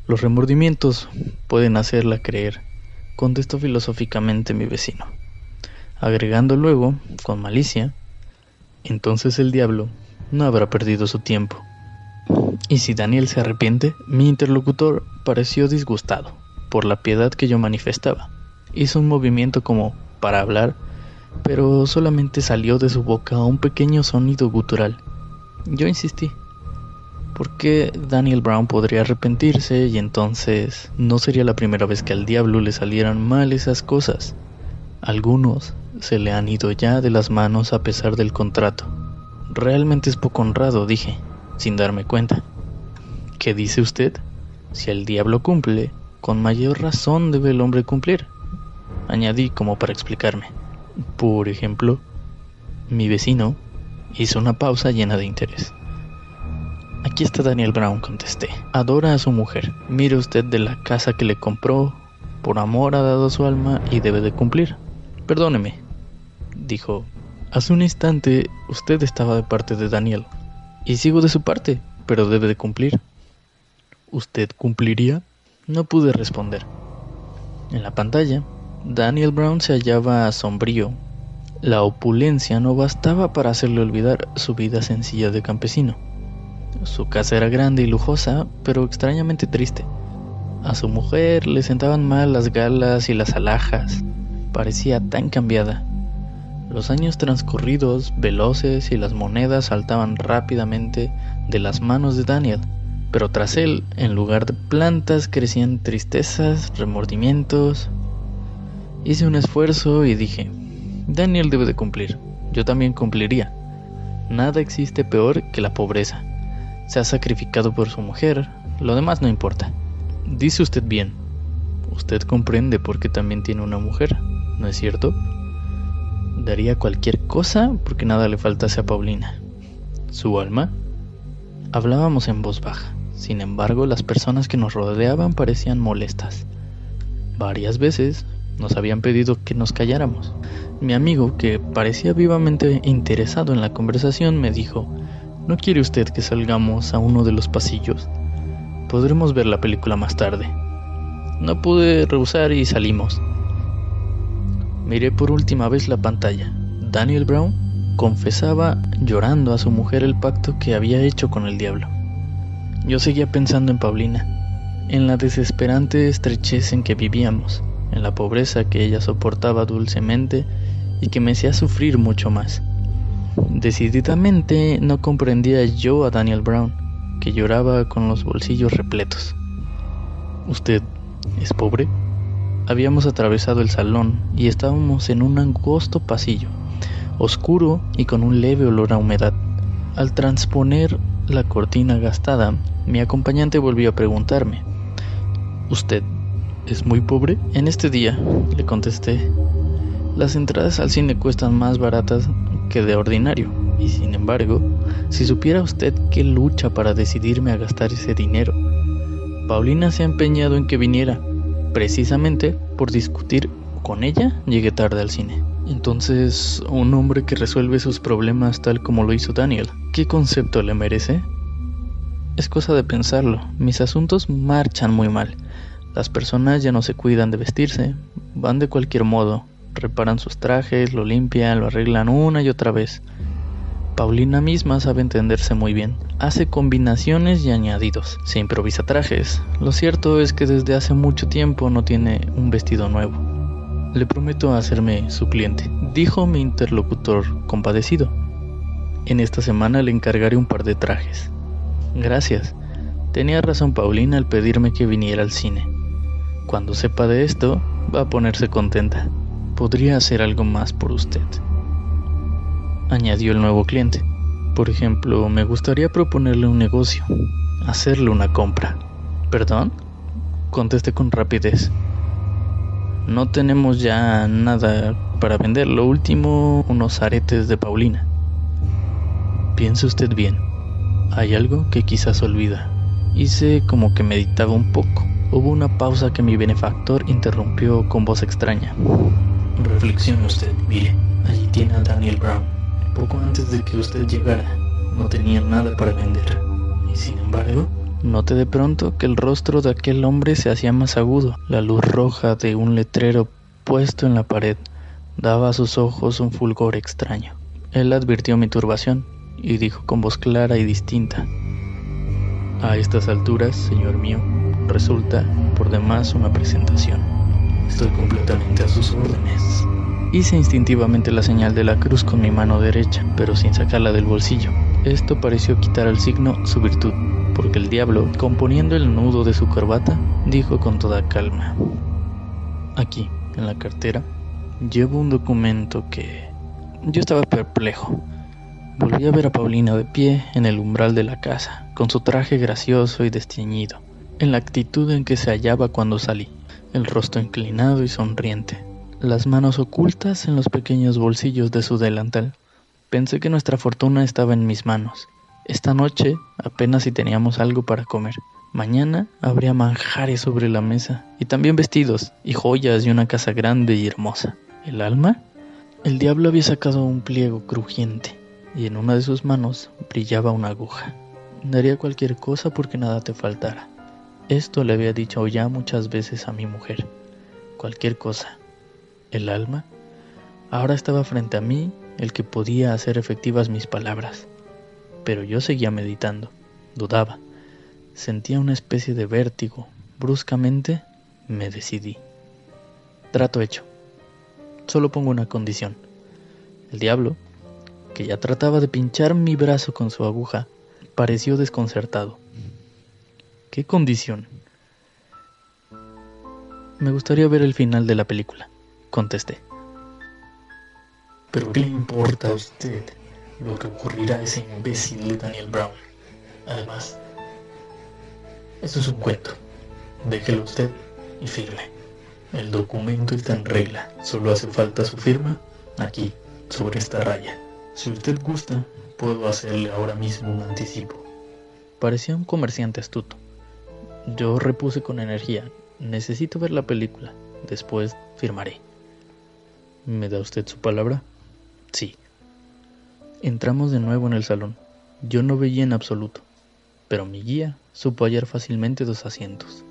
Los remordimientos pueden hacerla creer, contestó filosóficamente mi vecino, agregando luego, con malicia, entonces el diablo no habrá perdido su tiempo. Y si Daniel se arrepiente, mi interlocutor pareció disgustado por la piedad que yo manifestaba. Hizo un movimiento como para hablar pero solamente salió de su boca un pequeño sonido gutural. Yo insistí. ¿Por qué Daniel Brown podría arrepentirse y entonces no sería la primera vez que al diablo le salieran mal esas cosas? Algunos se le han ido ya de las manos a pesar del contrato. Realmente es poco honrado, dije, sin darme cuenta. ¿Qué dice usted? Si el diablo cumple, con mayor razón debe el hombre cumplir. Añadí como para explicarme. Por ejemplo, mi vecino hizo una pausa llena de interés. Aquí está Daniel Brown, contesté. Adora a su mujer. Mire usted de la casa que le compró. Por amor ha dado su alma y debe de cumplir. Perdóneme, dijo. Hace un instante usted estaba de parte de Daniel. Y sigo de su parte, pero debe de cumplir. ¿Usted cumpliría? No pude responder. En la pantalla Daniel Brown se hallaba sombrío. La opulencia no bastaba para hacerle olvidar su vida sencilla de campesino. Su casa era grande y lujosa, pero extrañamente triste. A su mujer le sentaban mal las galas y las alhajas. Parecía tan cambiada. Los años transcurridos, veloces y las monedas saltaban rápidamente de las manos de Daniel, pero tras él, en lugar de plantas, crecían tristezas, remordimientos, Hice un esfuerzo y dije, Daniel debe de cumplir, yo también cumpliría. Nada existe peor que la pobreza. Se ha sacrificado por su mujer, lo demás no importa. Dice usted bien, usted comprende por qué también tiene una mujer, ¿no es cierto? Daría cualquier cosa porque nada le faltase a Paulina. ¿Su alma? Hablábamos en voz baja. Sin embargo, las personas que nos rodeaban parecían molestas. Varias veces nos habían pedido que nos calláramos. Mi amigo, que parecía vivamente interesado en la conversación, me dijo, ¿no quiere usted que salgamos a uno de los pasillos? Podremos ver la película más tarde. No pude rehusar y salimos. Miré por última vez la pantalla. Daniel Brown confesaba llorando a su mujer el pacto que había hecho con el diablo. Yo seguía pensando en Paulina, en la desesperante estrechez en que vivíamos, en la pobreza que ella soportaba dulcemente y que me hacía sufrir mucho más. Decididamente no comprendía yo a Daniel Brown, que lloraba con los bolsillos repletos. ¿Usted es pobre? Habíamos atravesado el salón y estábamos en un angosto pasillo, oscuro y con un leve olor a humedad. Al transponer la cortina gastada, mi acompañante volvió a preguntarme, ¿Usted ¿Es muy pobre? En este día, le contesté, las entradas al cine cuestan más baratas que de ordinario, y sin embargo, si supiera usted qué lucha para decidirme a gastar ese dinero, Paulina se ha empeñado en que viniera, precisamente por discutir con ella, llegué tarde al cine. Entonces, un hombre que resuelve sus problemas tal como lo hizo Daniel, ¿qué concepto le merece? Es cosa de pensarlo, mis asuntos marchan muy mal las personas ya no se cuidan de vestirse, van de cualquier modo, reparan sus trajes, lo limpian, lo arreglan una y otra vez. Paulina misma sabe entenderse muy bien, hace combinaciones y añadidos, se improvisa trajes. Lo cierto es que desde hace mucho tiempo no tiene un vestido nuevo. Le prometo hacerme su cliente, dijo mi interlocutor compadecido. En esta semana le encargaré un par de trajes. Gracias. Tenía razón Paulina al pedirme que viniera al cine. Cuando sepa de esto, va a ponerse contenta. Podría hacer algo más por usted. Añadió el nuevo cliente. Por ejemplo, me gustaría proponerle un negocio, hacerle una compra. ¿Perdón? Contesté con rapidez. No tenemos ya nada para vender. Lo último, unos aretes de Paulina. Piense usted bien. Hay algo que quizás olvida. Hice como que meditaba un poco. Hubo una pausa que mi benefactor interrumpió con voz extraña. Reflexione usted, mire, allí tiene a Daniel Brown. Poco antes de que usted llegara, no tenía nada para vender. Y sin embargo, noté de pronto que el rostro de aquel hombre se hacía más agudo. La luz roja de un letrero puesto en la pared daba a sus ojos un fulgor extraño. Él advirtió mi turbación y dijo con voz clara y distinta, A estas alturas, señor mío, resulta por demás una presentación. Estoy completamente a sus órdenes. Hice instintivamente la señal de la cruz con mi mano derecha, pero sin sacarla del bolsillo. Esto pareció quitar al signo su virtud, porque el diablo, componiendo el nudo de su corbata, dijo con toda calma, Aquí, en la cartera, llevo un documento que... Yo estaba perplejo. Volví a ver a Paulina de pie en el umbral de la casa, con su traje gracioso y desteñido, en la actitud en que se hallaba cuando salí, el rostro inclinado y sonriente, las manos ocultas en los pequeños bolsillos de su delantal. Pensé que nuestra fortuna estaba en mis manos. Esta noche apenas si teníamos algo para comer. Mañana habría manjares sobre la mesa, y también vestidos, y joyas y una casa grande y hermosa. ¿El alma? El diablo había sacado un pliego crujiente, y en una de sus manos brillaba una aguja. Daría cualquier cosa porque nada te faltara. Esto le había dicho ya muchas veces a mi mujer. Cualquier cosa. El alma. Ahora estaba frente a mí el que podía hacer efectivas mis palabras. Pero yo seguía meditando. Dudaba. Sentía una especie de vértigo. Bruscamente me decidí. Trato hecho. Solo pongo una condición. El diablo que ya trataba de pinchar mi brazo con su aguja, pareció desconcertado. ¿Qué condición? Me gustaría ver el final de la película, contesté. Pero ¿qué le importa a usted lo que ocurrirá a ese imbécil de Daniel Brown? Además, eso es un cuento. Déjelo usted y firme. El documento está en regla. Solo hace falta su firma aquí, sobre esta raya. Si usted gusta, puedo hacerle ahora mismo un anticipo. Parecía un comerciante astuto. Yo repuse con energía, necesito ver la película, después firmaré. ¿Me da usted su palabra? Sí. Entramos de nuevo en el salón. Yo no veía en absoluto, pero mi guía supo hallar fácilmente dos asientos.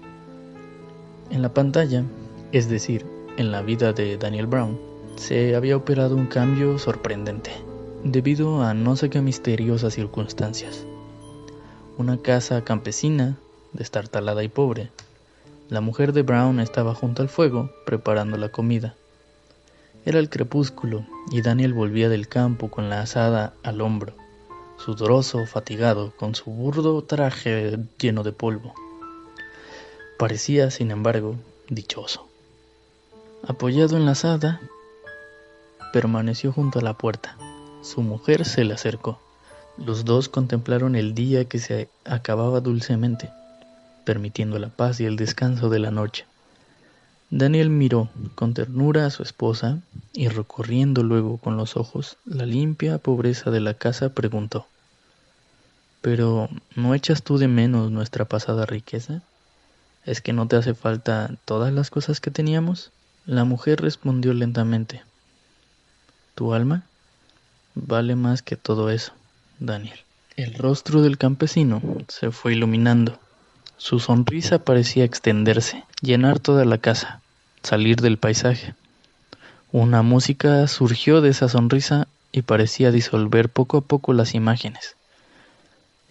En la pantalla, es decir, en la vida de Daniel Brown, se había operado un cambio sorprendente debido a no sé qué misteriosas circunstancias. Una casa campesina, destartalada y pobre. La mujer de Brown estaba junto al fuego, preparando la comida. Era el crepúsculo y Daniel volvía del campo con la asada al hombro, sudoroso, fatigado, con su burdo traje lleno de polvo. Parecía, sin embargo, dichoso. Apoyado en la asada, permaneció junto a la puerta. Su mujer se le acercó. Los dos contemplaron el día que se acababa dulcemente, permitiendo la paz y el descanso de la noche. Daniel miró con ternura a su esposa y recorriendo luego con los ojos la limpia pobreza de la casa preguntó Pero ¿no echas tú de menos nuestra pasada riqueza? ¿Es que no te hace falta todas las cosas que teníamos? La mujer respondió lentamente ¿Tu alma? vale más que todo eso, Daniel. El rostro del campesino se fue iluminando. Su sonrisa parecía extenderse, llenar toda la casa, salir del paisaje. Una música surgió de esa sonrisa y parecía disolver poco a poco las imágenes.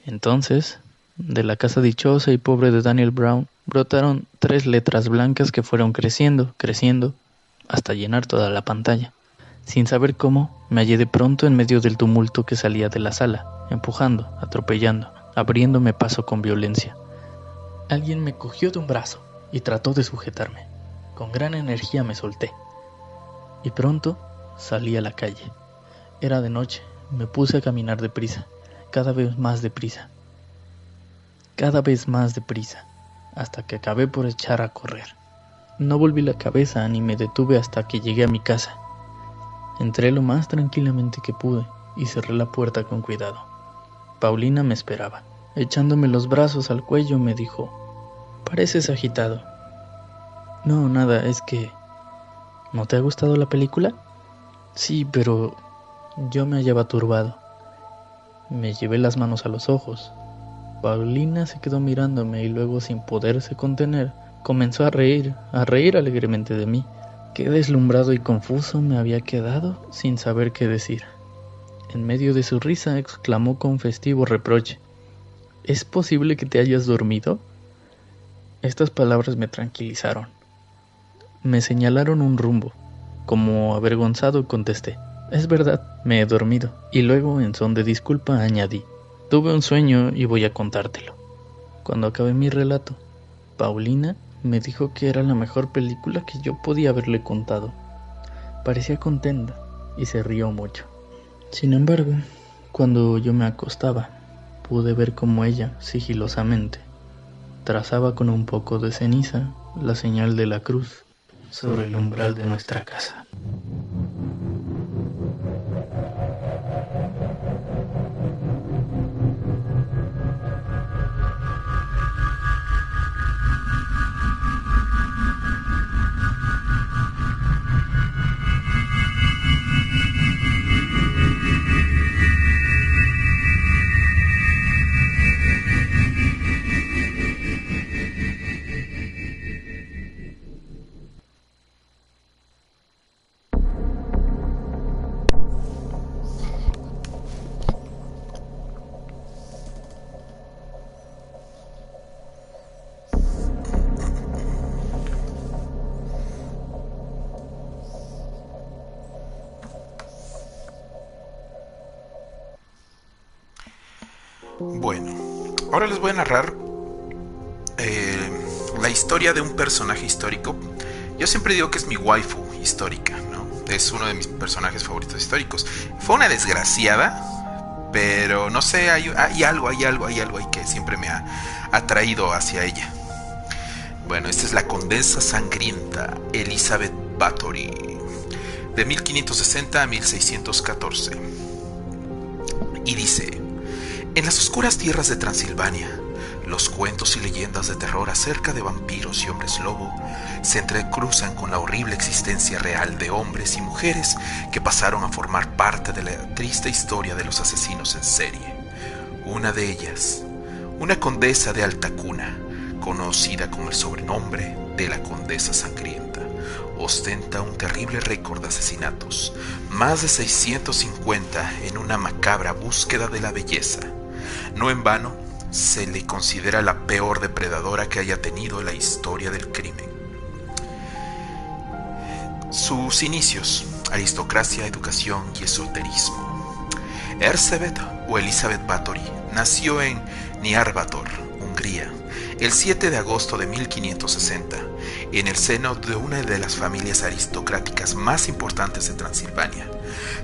Entonces, de la casa dichosa y pobre de Daniel Brown brotaron tres letras blancas que fueron creciendo, creciendo, hasta llenar toda la pantalla. Sin saber cómo, me hallé de pronto en medio del tumulto que salía de la sala, empujando, atropellando, abriéndome paso con violencia. Alguien me cogió de un brazo y trató de sujetarme. Con gran energía me solté. Y pronto salí a la calle. Era de noche, me puse a caminar deprisa, cada vez más deprisa. Cada vez más deprisa, hasta que acabé por echar a correr. No volví la cabeza ni me detuve hasta que llegué a mi casa. Entré lo más tranquilamente que pude y cerré la puerta con cuidado. Paulina me esperaba. Echándome los brazos al cuello me dijo, pareces agitado. No, nada, es que... ¿No te ha gustado la película? Sí, pero yo me hallaba turbado. Me llevé las manos a los ojos. Paulina se quedó mirándome y luego, sin poderse contener, comenzó a reír, a reír alegremente de mí. Qué deslumbrado y confuso me había quedado sin saber qué decir. En medio de su risa exclamó con festivo reproche, ¿Es posible que te hayas dormido? Estas palabras me tranquilizaron. Me señalaron un rumbo. Como avergonzado contesté, es verdad, me he dormido. Y luego, en son de disculpa, añadí, tuve un sueño y voy a contártelo. Cuando acabé mi relato, Paulina me dijo que era la mejor película que yo podía haberle contado. Parecía contenta y se rió mucho. Sin embargo, cuando yo me acostaba, pude ver cómo ella, sigilosamente, trazaba con un poco de ceniza la señal de la cruz sobre el umbral de nuestra casa. Voy narrar eh, la historia de un personaje histórico. Yo siempre digo que es mi waifu histórica, ¿no? Es uno de mis personajes favoritos históricos. Fue una desgraciada, pero no sé, hay, algo, hay algo, hay algo ahí que siempre me ha atraído hacia ella. Bueno, esta es la condesa sangrienta Elizabeth Bathory, de 1560 a 1614. Y dice, en las oscuras tierras de Transilvania, los cuentos y leyendas de terror acerca de vampiros y hombres lobo se entrecruzan con la horrible existencia real de hombres y mujeres que pasaron a formar parte de la triste historia de los asesinos en serie. Una de ellas, una condesa de alta cuna, conocida con el sobrenombre de la Condesa Sangrienta, ostenta un terrible récord de asesinatos, más de 650 en una macabra búsqueda de la belleza no en vano, se le considera la peor depredadora que haya tenido la historia del crimen. Sus inicios, aristocracia, educación y esoterismo. Erzsébet o Elizabeth Bathory nació en Niarbator, Hungría, el 7 de agosto de 1560, en el seno de una de las familias aristocráticas más importantes de Transilvania.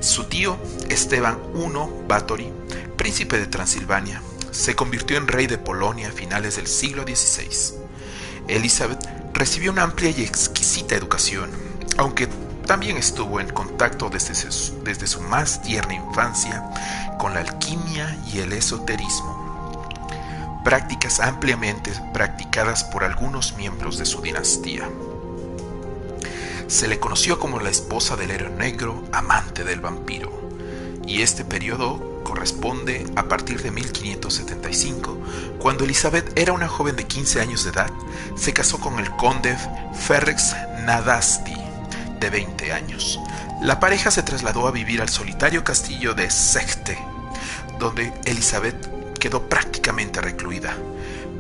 Su tío, Esteban I Bathory, príncipe de Transilvania, se convirtió en rey de Polonia a finales del siglo XVI. Elizabeth recibió una amplia y exquisita educación, aunque también estuvo en contacto desde su, desde su más tierna infancia con la alquimia y el esoterismo, prácticas ampliamente practicadas por algunos miembros de su dinastía. Se le conoció como la esposa del héroe negro, amante del vampiro, y este periodo corresponde a partir de 1575, cuando Elizabeth era una joven de 15 años de edad, se casó con el conde Ferrex Nadasti, de 20 años. La pareja se trasladó a vivir al solitario castillo de Sechte, donde Elizabeth quedó prácticamente recluida.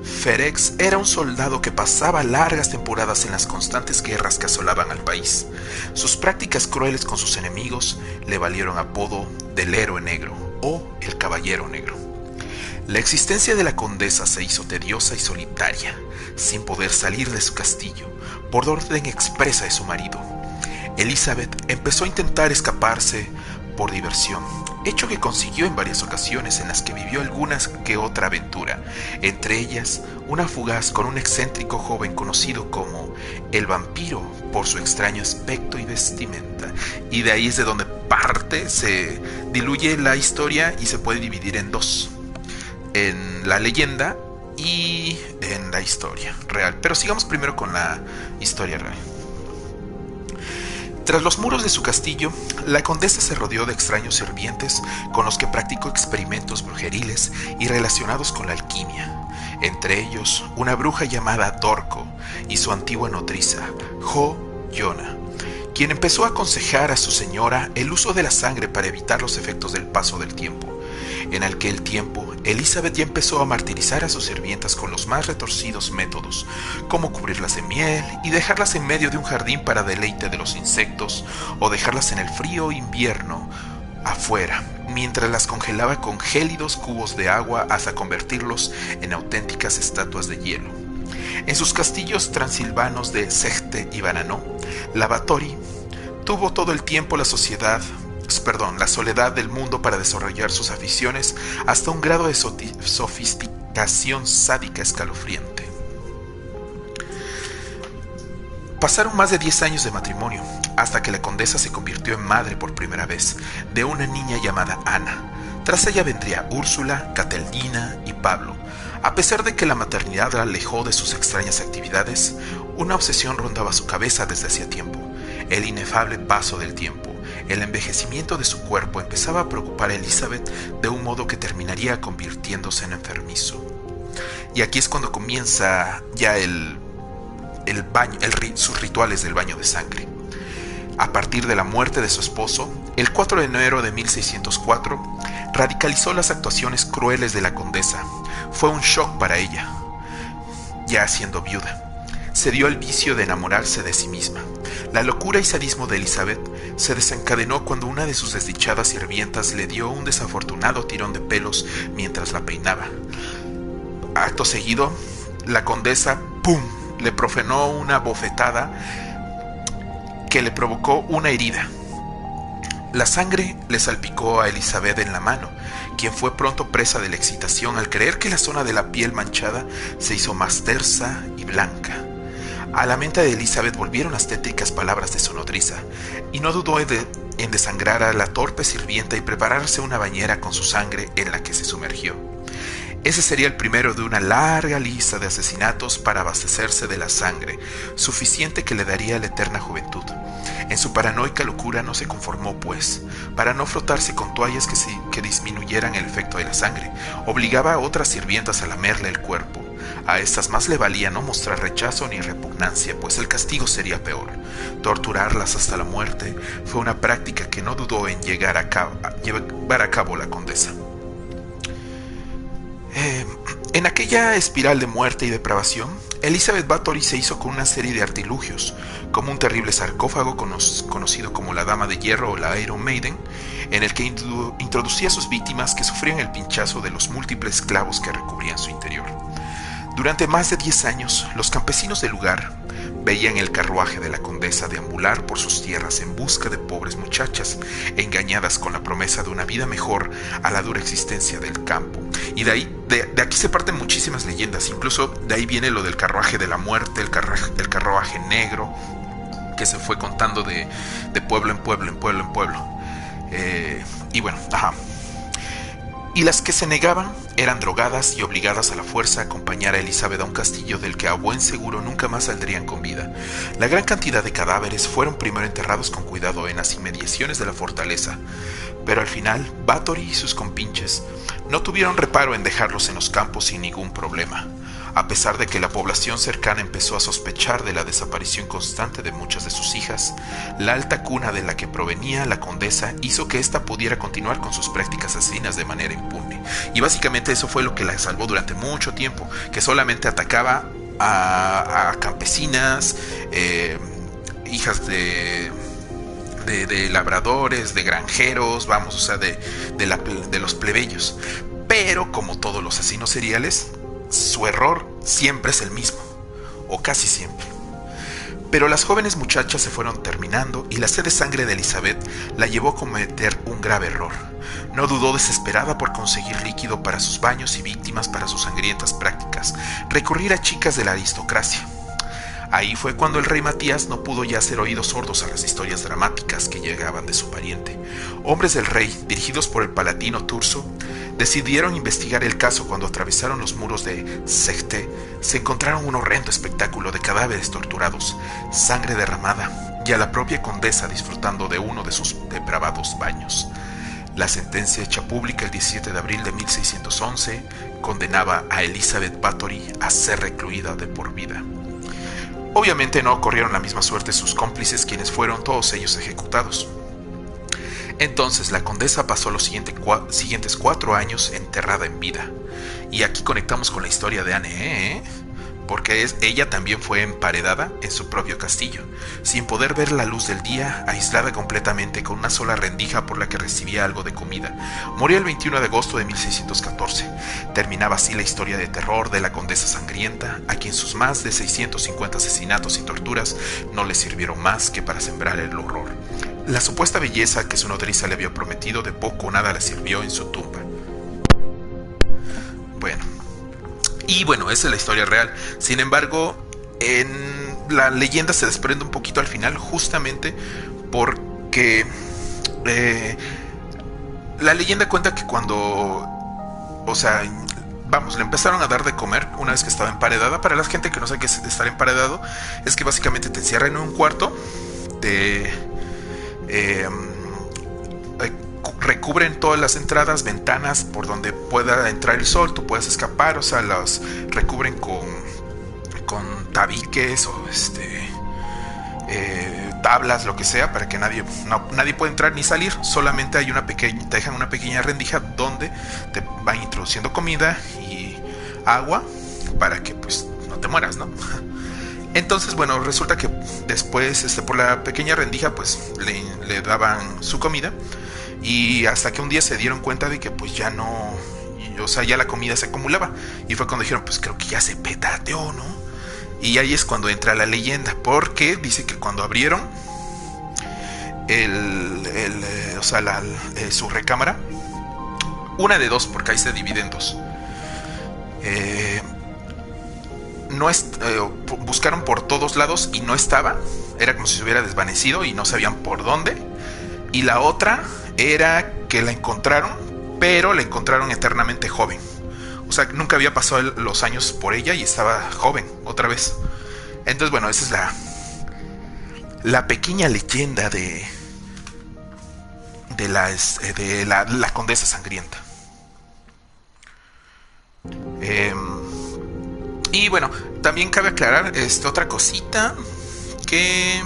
Ferex era un soldado que pasaba largas temporadas en las constantes guerras que asolaban al país. Sus prácticas crueles con sus enemigos le valieron apodo del héroe negro o el Caballero Negro. La existencia de la condesa se hizo tediosa y solitaria, sin poder salir de su castillo, por orden expresa de su marido. Elizabeth empezó a intentar escaparse por diversión, hecho que consiguió en varias ocasiones en las que vivió algunas que otra aventura, entre ellas una fugaz con un excéntrico joven conocido como el vampiro por su extraño aspecto y vestimenta. Y de ahí es de donde parte, se diluye la historia y se puede dividir en dos, en la leyenda y en la historia real. Pero sigamos primero con la historia real. Tras los muros de su castillo, la condesa se rodeó de extraños sirvientes con los que practicó experimentos brujeriles y relacionados con la alquimia. Entre ellos, una bruja llamada Dorco y su antigua nodriza, Jo Yona, quien empezó a aconsejar a su señora el uso de la sangre para evitar los efectos del paso del tiempo. En aquel tiempo, Elizabeth ya empezó a martirizar a sus sirvientas con los más retorcidos métodos, como cubrirlas de miel y dejarlas en medio de un jardín para deleite de los insectos, o dejarlas en el frío invierno afuera, mientras las congelaba con gélidos cubos de agua hasta convertirlos en auténticas estatuas de hielo. En sus castillos transilvanos de Sechte y Bananó, Lavatori tuvo todo el tiempo la sociedad perdón, la soledad del mundo para desarrollar sus aficiones hasta un grado de sofisticación sádica escalofriante. Pasaron más de 10 años de matrimonio, hasta que la condesa se convirtió en madre por primera vez de una niña llamada Ana. Tras ella vendría Úrsula, Catalina y Pablo. A pesar de que la maternidad la alejó de sus extrañas actividades, una obsesión rondaba su cabeza desde hacía tiempo, el inefable paso del tiempo. El envejecimiento de su cuerpo empezaba a preocupar a Elizabeth de un modo que terminaría convirtiéndose en enfermizo. Y aquí es cuando comienza ya el, el baño, sus rituales del baño de sangre. A partir de la muerte de su esposo, el 4 de enero de 1604, radicalizó las actuaciones crueles de la condesa. Fue un shock para ella, ya siendo viuda se dio al vicio de enamorarse de sí misma. La locura y sadismo de Elizabeth se desencadenó cuando una de sus desdichadas sirvientas le dio un desafortunado tirón de pelos mientras la peinaba. Acto seguido, la condesa, ¡pum!, le profenó una bofetada que le provocó una herida. La sangre le salpicó a Elizabeth en la mano, quien fue pronto presa de la excitación al creer que la zona de la piel manchada se hizo más tersa y blanca. A la mente de Elizabeth volvieron las tétricas palabras de su nodriza, y no dudó en desangrar a la torpe sirvienta y prepararse una bañera con su sangre en la que se sumergió. Ese sería el primero de una larga lista de asesinatos para abastecerse de la sangre, suficiente que le daría la eterna juventud. En su paranoica locura no se conformó, pues, para no frotarse con toallas que, que disminuyeran el efecto de la sangre, obligaba a otras sirvientas a lamerle el cuerpo, a estas más le valía no mostrar rechazo ni repugnancia, pues el castigo sería peor. Torturarlas hasta la muerte fue una práctica que no dudó en llevar a cabo la condesa. Eh, en aquella espiral de muerte y depravación, Elizabeth Bathory se hizo con una serie de artilugios, como un terrible sarcófago conocido como la Dama de Hierro o la Iron Maiden, en el que introducía a sus víctimas que sufrían el pinchazo de los múltiples clavos que recubrían su interior. Durante más de 10 años, los campesinos del lugar veían el carruaje de la condesa deambular por sus tierras en busca de pobres muchachas, engañadas con la promesa de una vida mejor a la dura existencia del campo. Y de ahí, de, aquí se parten muchísimas leyendas, incluso de ahí viene lo del carruaje de la muerte, el carruaje, negro, que se fue contando de, pueblo en pueblo, en pueblo, en pueblo. Eh, y bueno, ajá, y las que se negaban eran drogadas y obligadas a la fuerza a acompañar a Elizabeth a un castillo del que a buen seguro nunca más saldrían con vida. La gran cantidad de cadáveres fueron primero enterrados con cuidado en las inmediaciones de la fortaleza, pero al final Bathory y sus compinches no tuvieron reparo en dejarlos en los campos sin ningún problema a pesar de que la población cercana empezó a sospechar de la desaparición constante de muchas de sus hijas, la alta cuna de la que provenía la condesa hizo que ésta pudiera continuar con sus prácticas asesinas de manera impune. Y básicamente eso fue lo que la salvó durante mucho tiempo, que solamente atacaba a, campesinas, eh, hijas de, de, labradores, de granjeros, vamos, o sea, de, de los plebeyos. Pero como todos los asesinos seriales, su error siempre es el mismo, o casi siempre. Pero las jóvenes muchachas se fueron terminando y la sed de sangre de Elizabeth la llevó a cometer un grave error. No dudó desesperada por conseguir líquido para sus baños y víctimas para sus sangrientas prácticas, recurrir a chicas de la aristocracia. Ahí fue cuando el rey Matías no pudo ya hacer oídos sordos a las historias dramáticas que llegaban de su pariente. Hombres del rey, dirigidos por el palatino Turso, decidieron investigar el caso cuando atravesaron los muros de Secte. Se encontraron un horrendo espectáculo de cadáveres torturados, sangre derramada y a la propia condesa disfrutando de uno de sus depravados baños. La sentencia hecha pública el 17 de abril de 1611 condenaba a Elizabeth Bathory a ser recluida de por vida. Obviamente no corrieron la misma suerte sus cómplices, quienes fueron todos ellos ejecutados. Entonces la condesa pasó los siguientes cuatro años enterrada en vida. Y aquí conectamos con la historia de Anne, ¿eh? Porque es, ella también fue emparedada en su propio castillo, sin poder ver la luz del día, aislada completamente con una sola rendija por la que recibía algo de comida. Murió el 21 de agosto de 1614. Terminaba así la historia de terror de la condesa sangrienta, a quien sus más de 650 asesinatos y torturas no le sirvieron más que para sembrar el horror. La supuesta belleza que su nodriza le había prometido de poco o nada le sirvió en su tumba. Bueno, y bueno, esa es la historia real. Sin embargo, en la leyenda se desprende un poquito al final, justamente porque eh, la leyenda cuenta que cuando, o sea, vamos, le empezaron a dar de comer una vez que estaba emparedada. Para la gente que no sabe qué es estar emparedado, es que básicamente te encierran en un cuarto, te eh, recubren todas las entradas, ventanas por donde pueda entrar el sol, tú puedes escapar, o sea, las recubren con, con tabiques o este eh, tablas, lo que sea, para que nadie, nadie pueda entrar ni salir, solamente hay una pequeña, te dejan una pequeña rendija donde te van introduciendo comida y agua para que pues no te mueras, ¿no? Entonces, bueno, resulta que después, este, por la pequeña rendija, pues le daban su comida y hasta que un día se dieron cuenta de que pues ya no, o sea, ya la comida se acumulaba. Y fue cuando dijeron, pues creo que ya se petateó, ¿no? Y ahí es cuando entra la leyenda, porque dice que cuando abrieron el, el eh, o sea, la, eh, su recámara, una de dos, porque ahí se divide en dos. Eh, no buscaron por todos lados y no estaba. Era como si se hubiera desvanecido y no sabían por dónde. Y la otra era que la encontraron, pero la encontraron eternamente joven. O sea, nunca había pasado los años por ella y estaba joven otra vez. Entonces, bueno, esa es la, la pequeña leyenda de, de, la, de la, condesa sangrienta. Em, y bueno, también cabe aclarar este, otra cosita, que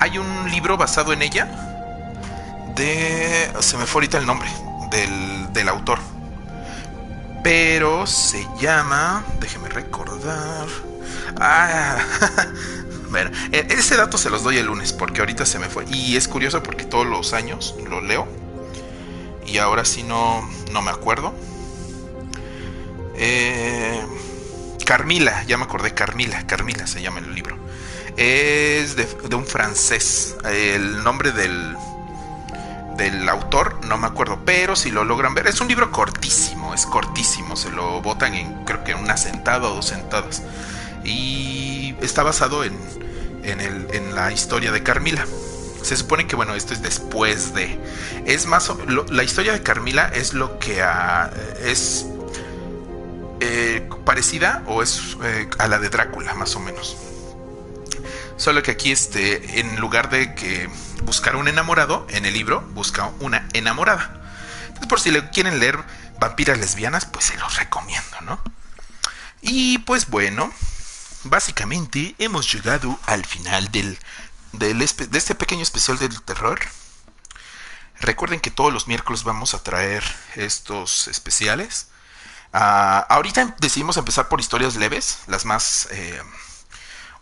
hay un libro basado en ella, de... Se me fue ahorita el nombre del, del autor. Pero se llama... Déjeme recordar. Ah, bueno, e, ese dato se los doy el lunes porque ahorita se me fue. Y es curioso porque todos los años lo leo. Y ahora sí no, no me acuerdo. Eh, Carmila, ya me acordé, Carmila, Carmila se llama el libro. Es de, de un francés. El nombre del, del autor, no me acuerdo, pero si lo logran ver, es un libro cortísimo, es cortísimo, se lo botan en creo que una sentada o dos sentadas. Y está basado en, en, el, en la historia de Carmila. Se supone que, bueno, esto es después de... Es más... la historia de Carmila es lo que es eh, parecida o es eh, a la de Drácula, más o menos. Solo que aquí, este, en lugar de que buscar un enamorado, en el libro busca una enamorada. Entonces, por si le quieren leer vampiras lesbianas, pues se los recomiendo, ¿no? Y pues bueno, básicamente hemos llegado al final del, de este pequeño especial del terror. Recuerden que todos los miércoles vamos a traer estos especiales. Ah, ahorita decidimos empezar por historias leves, las más... Eh,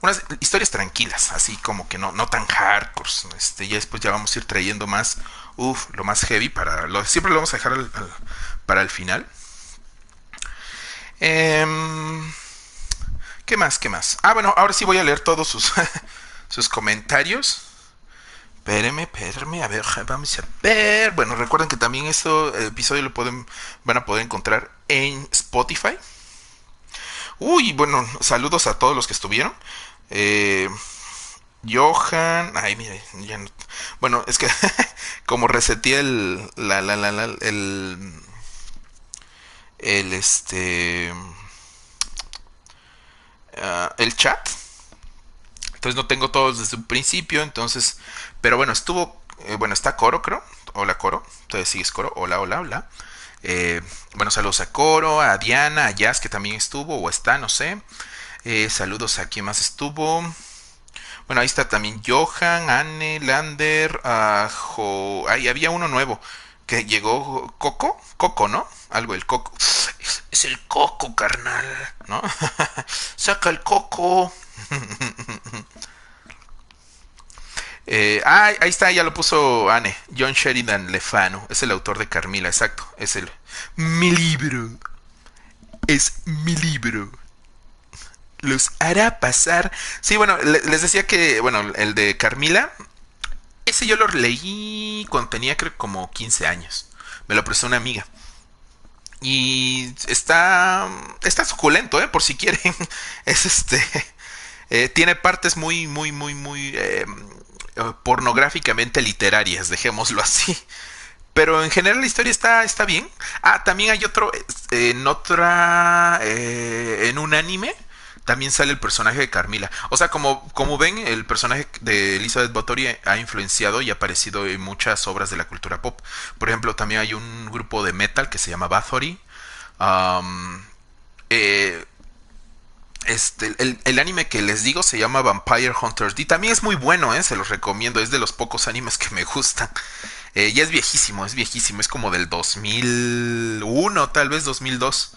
unas historias tranquilas, así como que no, no tan hardcore. Este, ya después ya vamos a ir trayendo más, uff, lo más heavy para. Siempre lo vamos a dejar para el final. Em, ¿Qué más? ¿Qué más? Ah, bueno, ahora sí voy a leer todos sus, sus comentarios. Espérenme, espérenme, a ver, vamos a ver. Bueno, recuerden que también este episodio lo pueden, van a poder encontrar en Spotify. Uy, bueno, saludos a todos los que estuvieron. Eh, Johan, ay, no, bueno, es que como reseté el, la, la, la, el, el, este, uh, el chat, entonces no tengo todos desde un principio, entonces, pero bueno, estuvo, eh, bueno, está Coro, creo, hola Coro, entonces sigues Coro, hola, hola, hola. Eh, bueno, saludos a Coro, a Diana, a Jazz que también estuvo o está, no sé. Eh, saludos a quien más estuvo. Bueno, ahí está también Johan, Anne, Lander, ahí había uno nuevo que llegó Coco, Coco, ¿no? Algo el Coco. Es el Coco, carnal, ¿no? Saca el Coco. Ah, ahí está, ya lo puso Anne. John Sheridan Lefano. Es el autor de Carmila, exacto. Es el. Mi libro. Es mi libro. Los hará pasar. Sí, bueno, les decía que, bueno, el de Carmila. Ese yo lo leí cuando tenía creo como 15 años. Me lo prestó una amiga. Y está. Está suculento, ¿eh? Por si quieren. Es este. Eh, tiene partes muy, muy, muy, muy. Eh, eh, pornográficamente literarias, dejémoslo así. Pero en general la historia está, está bien. Ah, también hay otro, en otra, eh, en un anime, también sale el personaje de Carmila. O sea, como, como ven, el personaje de Elizabeth Báthory ha influenciado y ha aparecido en muchas obras de la cultura pop. Por ejemplo, también hay un grupo de metal que se llama Bathory. eh, este, el, anime que les digo se llama Vampire Hunters D. También es muy bueno, ¿eh? se los recomiendo. Es de los pocos animes que me gustan. Eh, ya es viejísimo, es viejísimo. Es como del 2001, tal vez 2002.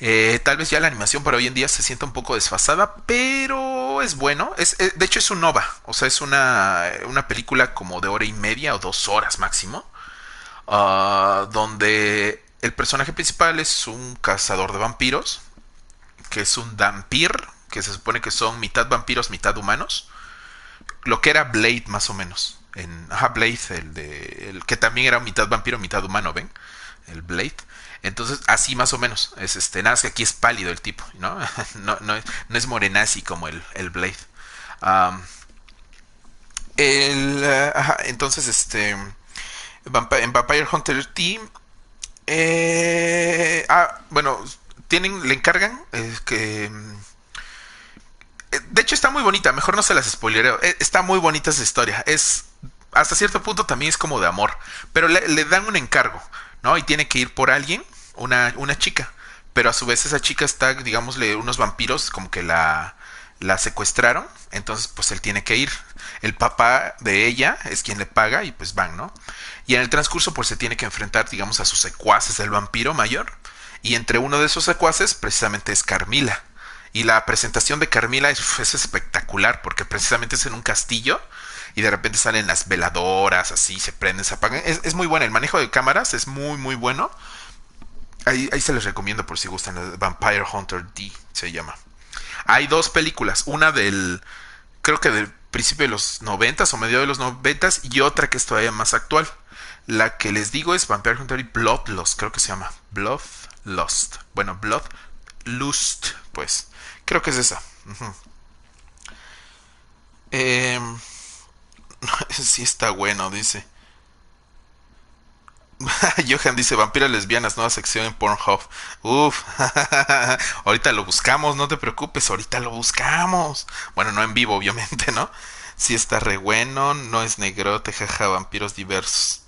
Eh, tal vez ya la animación para hoy en día se sienta un poco desfasada, pero es bueno. Es, eh, de hecho, es un nova. O sea, es una, una película como de hora y media o dos horas máximo. Ah, donde el personaje principal es un cazador de vampiros que es un Dampir, que se supone que son mitad vampiros, mitad humanos. Lo que era Blade, más o menos. En, ajá, Blade, el de. El que también era mitad vampiro, mitad humano, ¿ven? El Blade. Entonces, así más o menos. Es este, nada, que aquí es pálido el tipo, ¿no? no, no, es morenazi como el, el Blade. el, ajá, entonces, este. En Vampire Hunter Team. Eh, ah, bueno, tienen, le encargan eh, que... Eh, de hecho está muy bonita, mejor no se las spoilereo. Eh, está muy bonita esa historia. Es hasta cierto punto también es como de amor, pero le, dan un encargo, ¿no? Y tiene que ir por alguien, una, una chica, pero a su vez esa chica está, digámosle, unos vampiros como que la, la secuestraron, entonces pues él tiene que ir. El papá de ella es quien le paga y pues van, ¿no? Y en el transcurso pues se tiene que enfrentar, digamos, a sus secuaces del vampiro mayor y entre uno de esos secuaces precisamente es Carmila. Y la presentación de Carmila es, espectacular porque precisamente es en un castillo y de repente salen las veladoras, así se prenden, se apagan. Es, muy bueno, el manejo de cámaras es muy, muy bueno. Ahí, ahí se les recomiendo por si gustan. Vampire Hunter D se llama. Hay dos películas, una del, creo que del principio de los noventas o medio de los noventas y otra que es todavía más actual. La que les digo es Vampire Hunter y Bloodlust, creo que se llama. Blood Lost. Bueno, Blood Lust, pues. Creo que es esa. eh, sí está bueno, dice. Johan dice vampiras lesbianas, nueva sección en Pornhub. Uf, ahorita lo buscamos, no te preocupes, ahorita lo buscamos. Bueno, no en vivo, obviamente, ¿no? Sí está re bueno, no es negrote, jaja, vampiros diversos.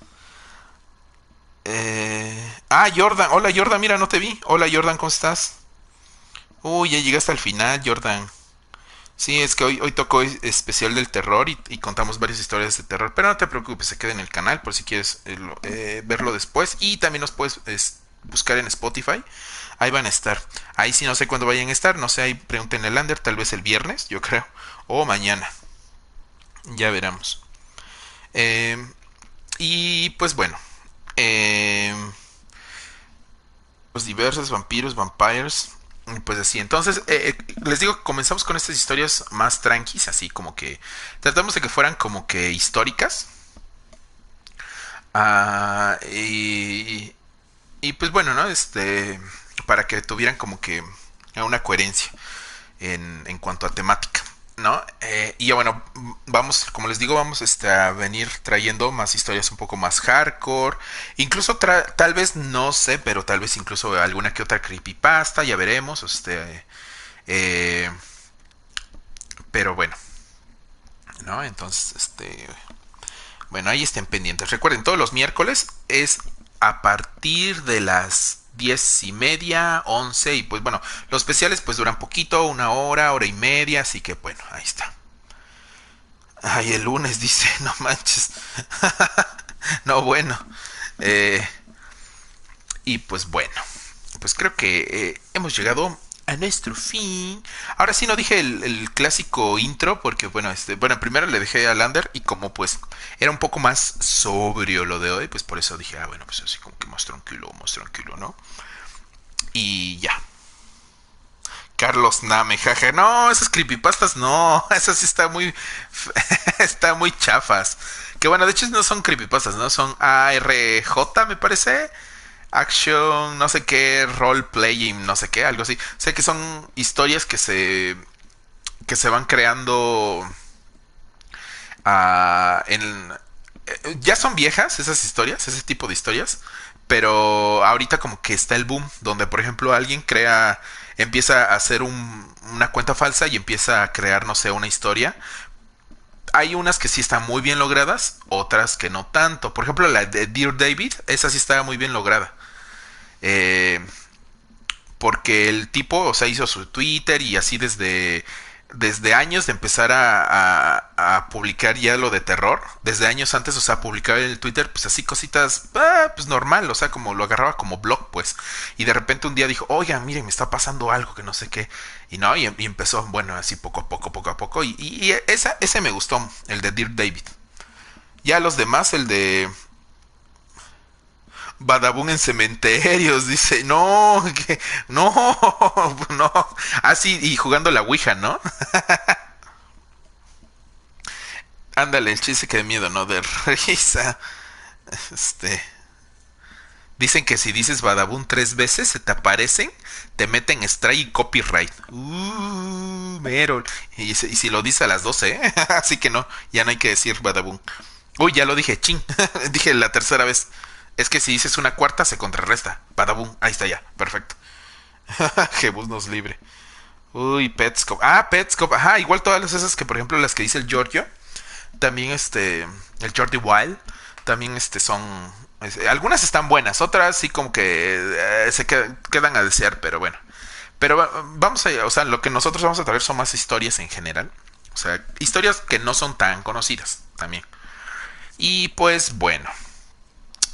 Eh... Ah, Jordan. Hola, Jordan. Mira, no te vi. Hola, Jordan, ¿cómo estás? Uy, ya llegaste al final, Jordan. Sí, es que hoy, hoy tocó especial del terror y, contamos varias historias de terror. Pero no te preocupes, se queda en el canal por si quieres eh, eh, verlo después. Y también nos puedes buscar en Spotify. Ahí van a estar. Ahí sí no sé cuándo vayan a estar. No sé, ahí pregunten el Lander. Tal vez el viernes, yo creo. O mañana. Ya veremos. Eh, y pues bueno. Los diversos vampiros, vampires. Pues así, entonces eh, eh, les digo comenzamos con estas historias más tranquis, así como que tratamos de que fueran como que históricas. Ah, y, y pues bueno, ¿no? Este, para que tuvieran como que una coherencia en, en cuanto a temática. ¿No? Eh, y bueno, vamos, como les digo, vamos este, a venir trayendo más historias un poco más hardcore. Incluso tal vez, no sé, pero tal vez incluso alguna que otra creepypasta, ya veremos. Este, eh, pero bueno, ¿no? Entonces, este, bueno, ahí estén pendientes. Recuerden, todos los miércoles es a partir de las diez y media, once y pues bueno, los especiales pues duran poquito, una hora, hora y media, así que bueno, ahí está. Ay, el lunes dice, no manches. no, bueno. Eh, y pues bueno, pues creo que eh, hemos llegado a nuestro fin. Ahora sí no dije el, clásico intro porque bueno, este, bueno, primero le dejé a Lander y como pues era un poco más sobrio lo de hoy, pues por eso dije, ah, bueno, pues así como que más tranquilo, más tranquilo, ¿no? Y ya. Carlos Name, jaja. No, esas creepypastas no. Esas sí está muy. está muy chafas. Que bueno, de hecho no son creepypastas, ¿no? Son ARJ, me parece action, no sé qué, role playing, no sé qué, algo así. Sé que son historias que se que se van creando uh, en eh, ya son viejas esas historias, ese tipo de historias, pero ahorita como que está el boom donde por ejemplo alguien crea empieza a hacer un, una cuenta falsa y empieza a crear no sé una historia hay unas que sí están muy bien logradas, otras que no tanto. Por ejemplo, la de Dear David, esa sí está muy bien lograda. Eh, porque el tipo, o sea, hizo su Twitter y así desde, desde años de empezar a, publicar ya lo de terror. Desde años antes, o sea, publicar en el Twitter, pues así cositas, ah, pues normal, o sea, como lo agarraba como blog, pues. Y de repente un día dijo, oiga, miren, me está pasando algo que no sé qué. Y no, y, empezó, bueno, así poco a poco, poco a poco. Y, y, esa, ese me gustó, el de Dear David. Ya los demás, el de Badabun en cementerios, dice, no, que, no, no, así y jugando la Ouija, ¿no? Ándale, el chiste que de miedo, no de risa. Este. Dicen que si dices Badabun tres veces se te aparecen, te meten strike y copyright. Uh, mero. Y, si lo dice a las 12, ¿eh? Así que no, ya no hay que decir Badabun. Uy, ya lo dije, ching. dije la tercera vez. Es que si dices una cuarta, se contrarresta. Badabum, ahí está ya, perfecto. Jebus nos libre. Uy, Petscope. Ah, Petscope. Ajá, igual todas esas que, por ejemplo, las que dice el Giorgio. También este. El Jordi Wild. También este son. algunas están buenas, otras sí como que eh, se quedan a desear, pero bueno. Pero vamos a. O sea, lo que nosotros vamos a traer son más historias en general. O sea, historias que no son tan conocidas también. Y pues bueno.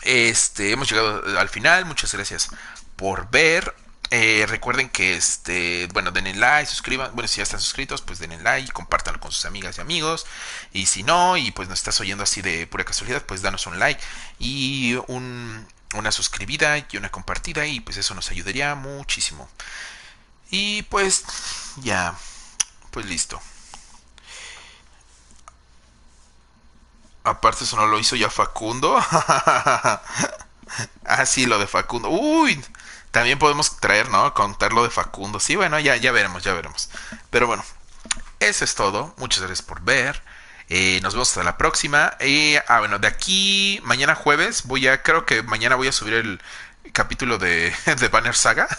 Este, hemos llegado al final. Muchas gracias por ver. Eh, recuerden que este, bueno, denle like, suscriban, bueno, si ya están suscritos, pues denle like, compártanlo con sus amigas y amigos. Y si no, y pues nos estás oyendo así de pura casualidad, pues danos un like y una suscribida y una compartida y pues eso nos ayudaría muchísimo. Y pues ya, pues listo. Aparte eso no lo hizo ya Facundo. ah, sí, lo de Facundo. Uy, también podemos traer, ¿no? Contar lo de Facundo. Sí, bueno, ya, ya veremos, ya veremos. Pero bueno, eso es todo. Muchas gracias por ver. Eh, nos vemos hasta la próxima. Y, ah, bueno, de aquí, mañana jueves, voy a, creo que mañana voy a subir el capítulo de, de Banner Saga.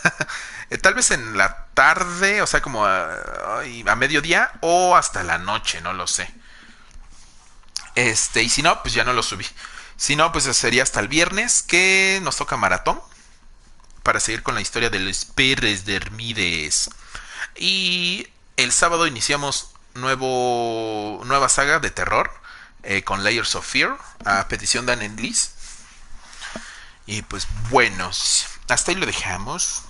Eh, tal vez en la tarde, o sea, como a, a mediodía o hasta la noche, no lo sé. Este, y si no, pues ya no lo subí. Si no, pues sería hasta el viernes que nos toca maratón para seguir con la historia de los Pérez de Hermides. Y el sábado iniciamos nuevo, nueva saga de terror eh, con Layers of Fear a petición de Anne Liz. Y pues bueno, hasta ahí lo dejamos.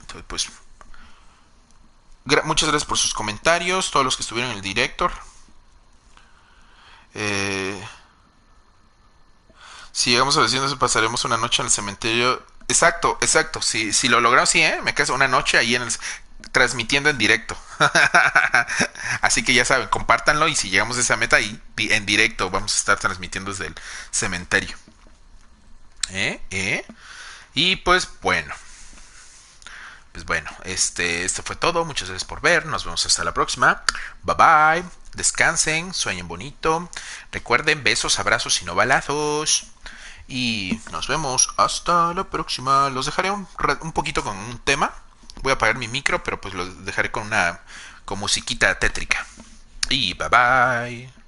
Entonces, pues muchas gracias por sus comentarios, todos los que estuvieron en el director. Eh, si llegamos a vecinos, pasaremos una noche en el cementerio Exacto, exacto. Si, si lo logramos, sí, ¿eh? Me quedo una noche ahí en el, transmitiendo en directo. Así que ya saben, compártanlo y si llegamos a esa meta ahí en directo vamos a estar transmitiendo desde el cementerio. ¿Eh? ¿Eh? Y pues bueno. Pues bueno, este, esto fue todo. Muchas gracias por ver. Nos vemos hasta la próxima. Bye bye. Descansen, sueñen bonito. Recuerden besos, abrazos y no balazos. Y nos vemos hasta la próxima. Los dejaré un, poquito con un tema. Voy a apagar mi micro, pero pues los dejaré con una con musiquita tétrica. Y bye bye.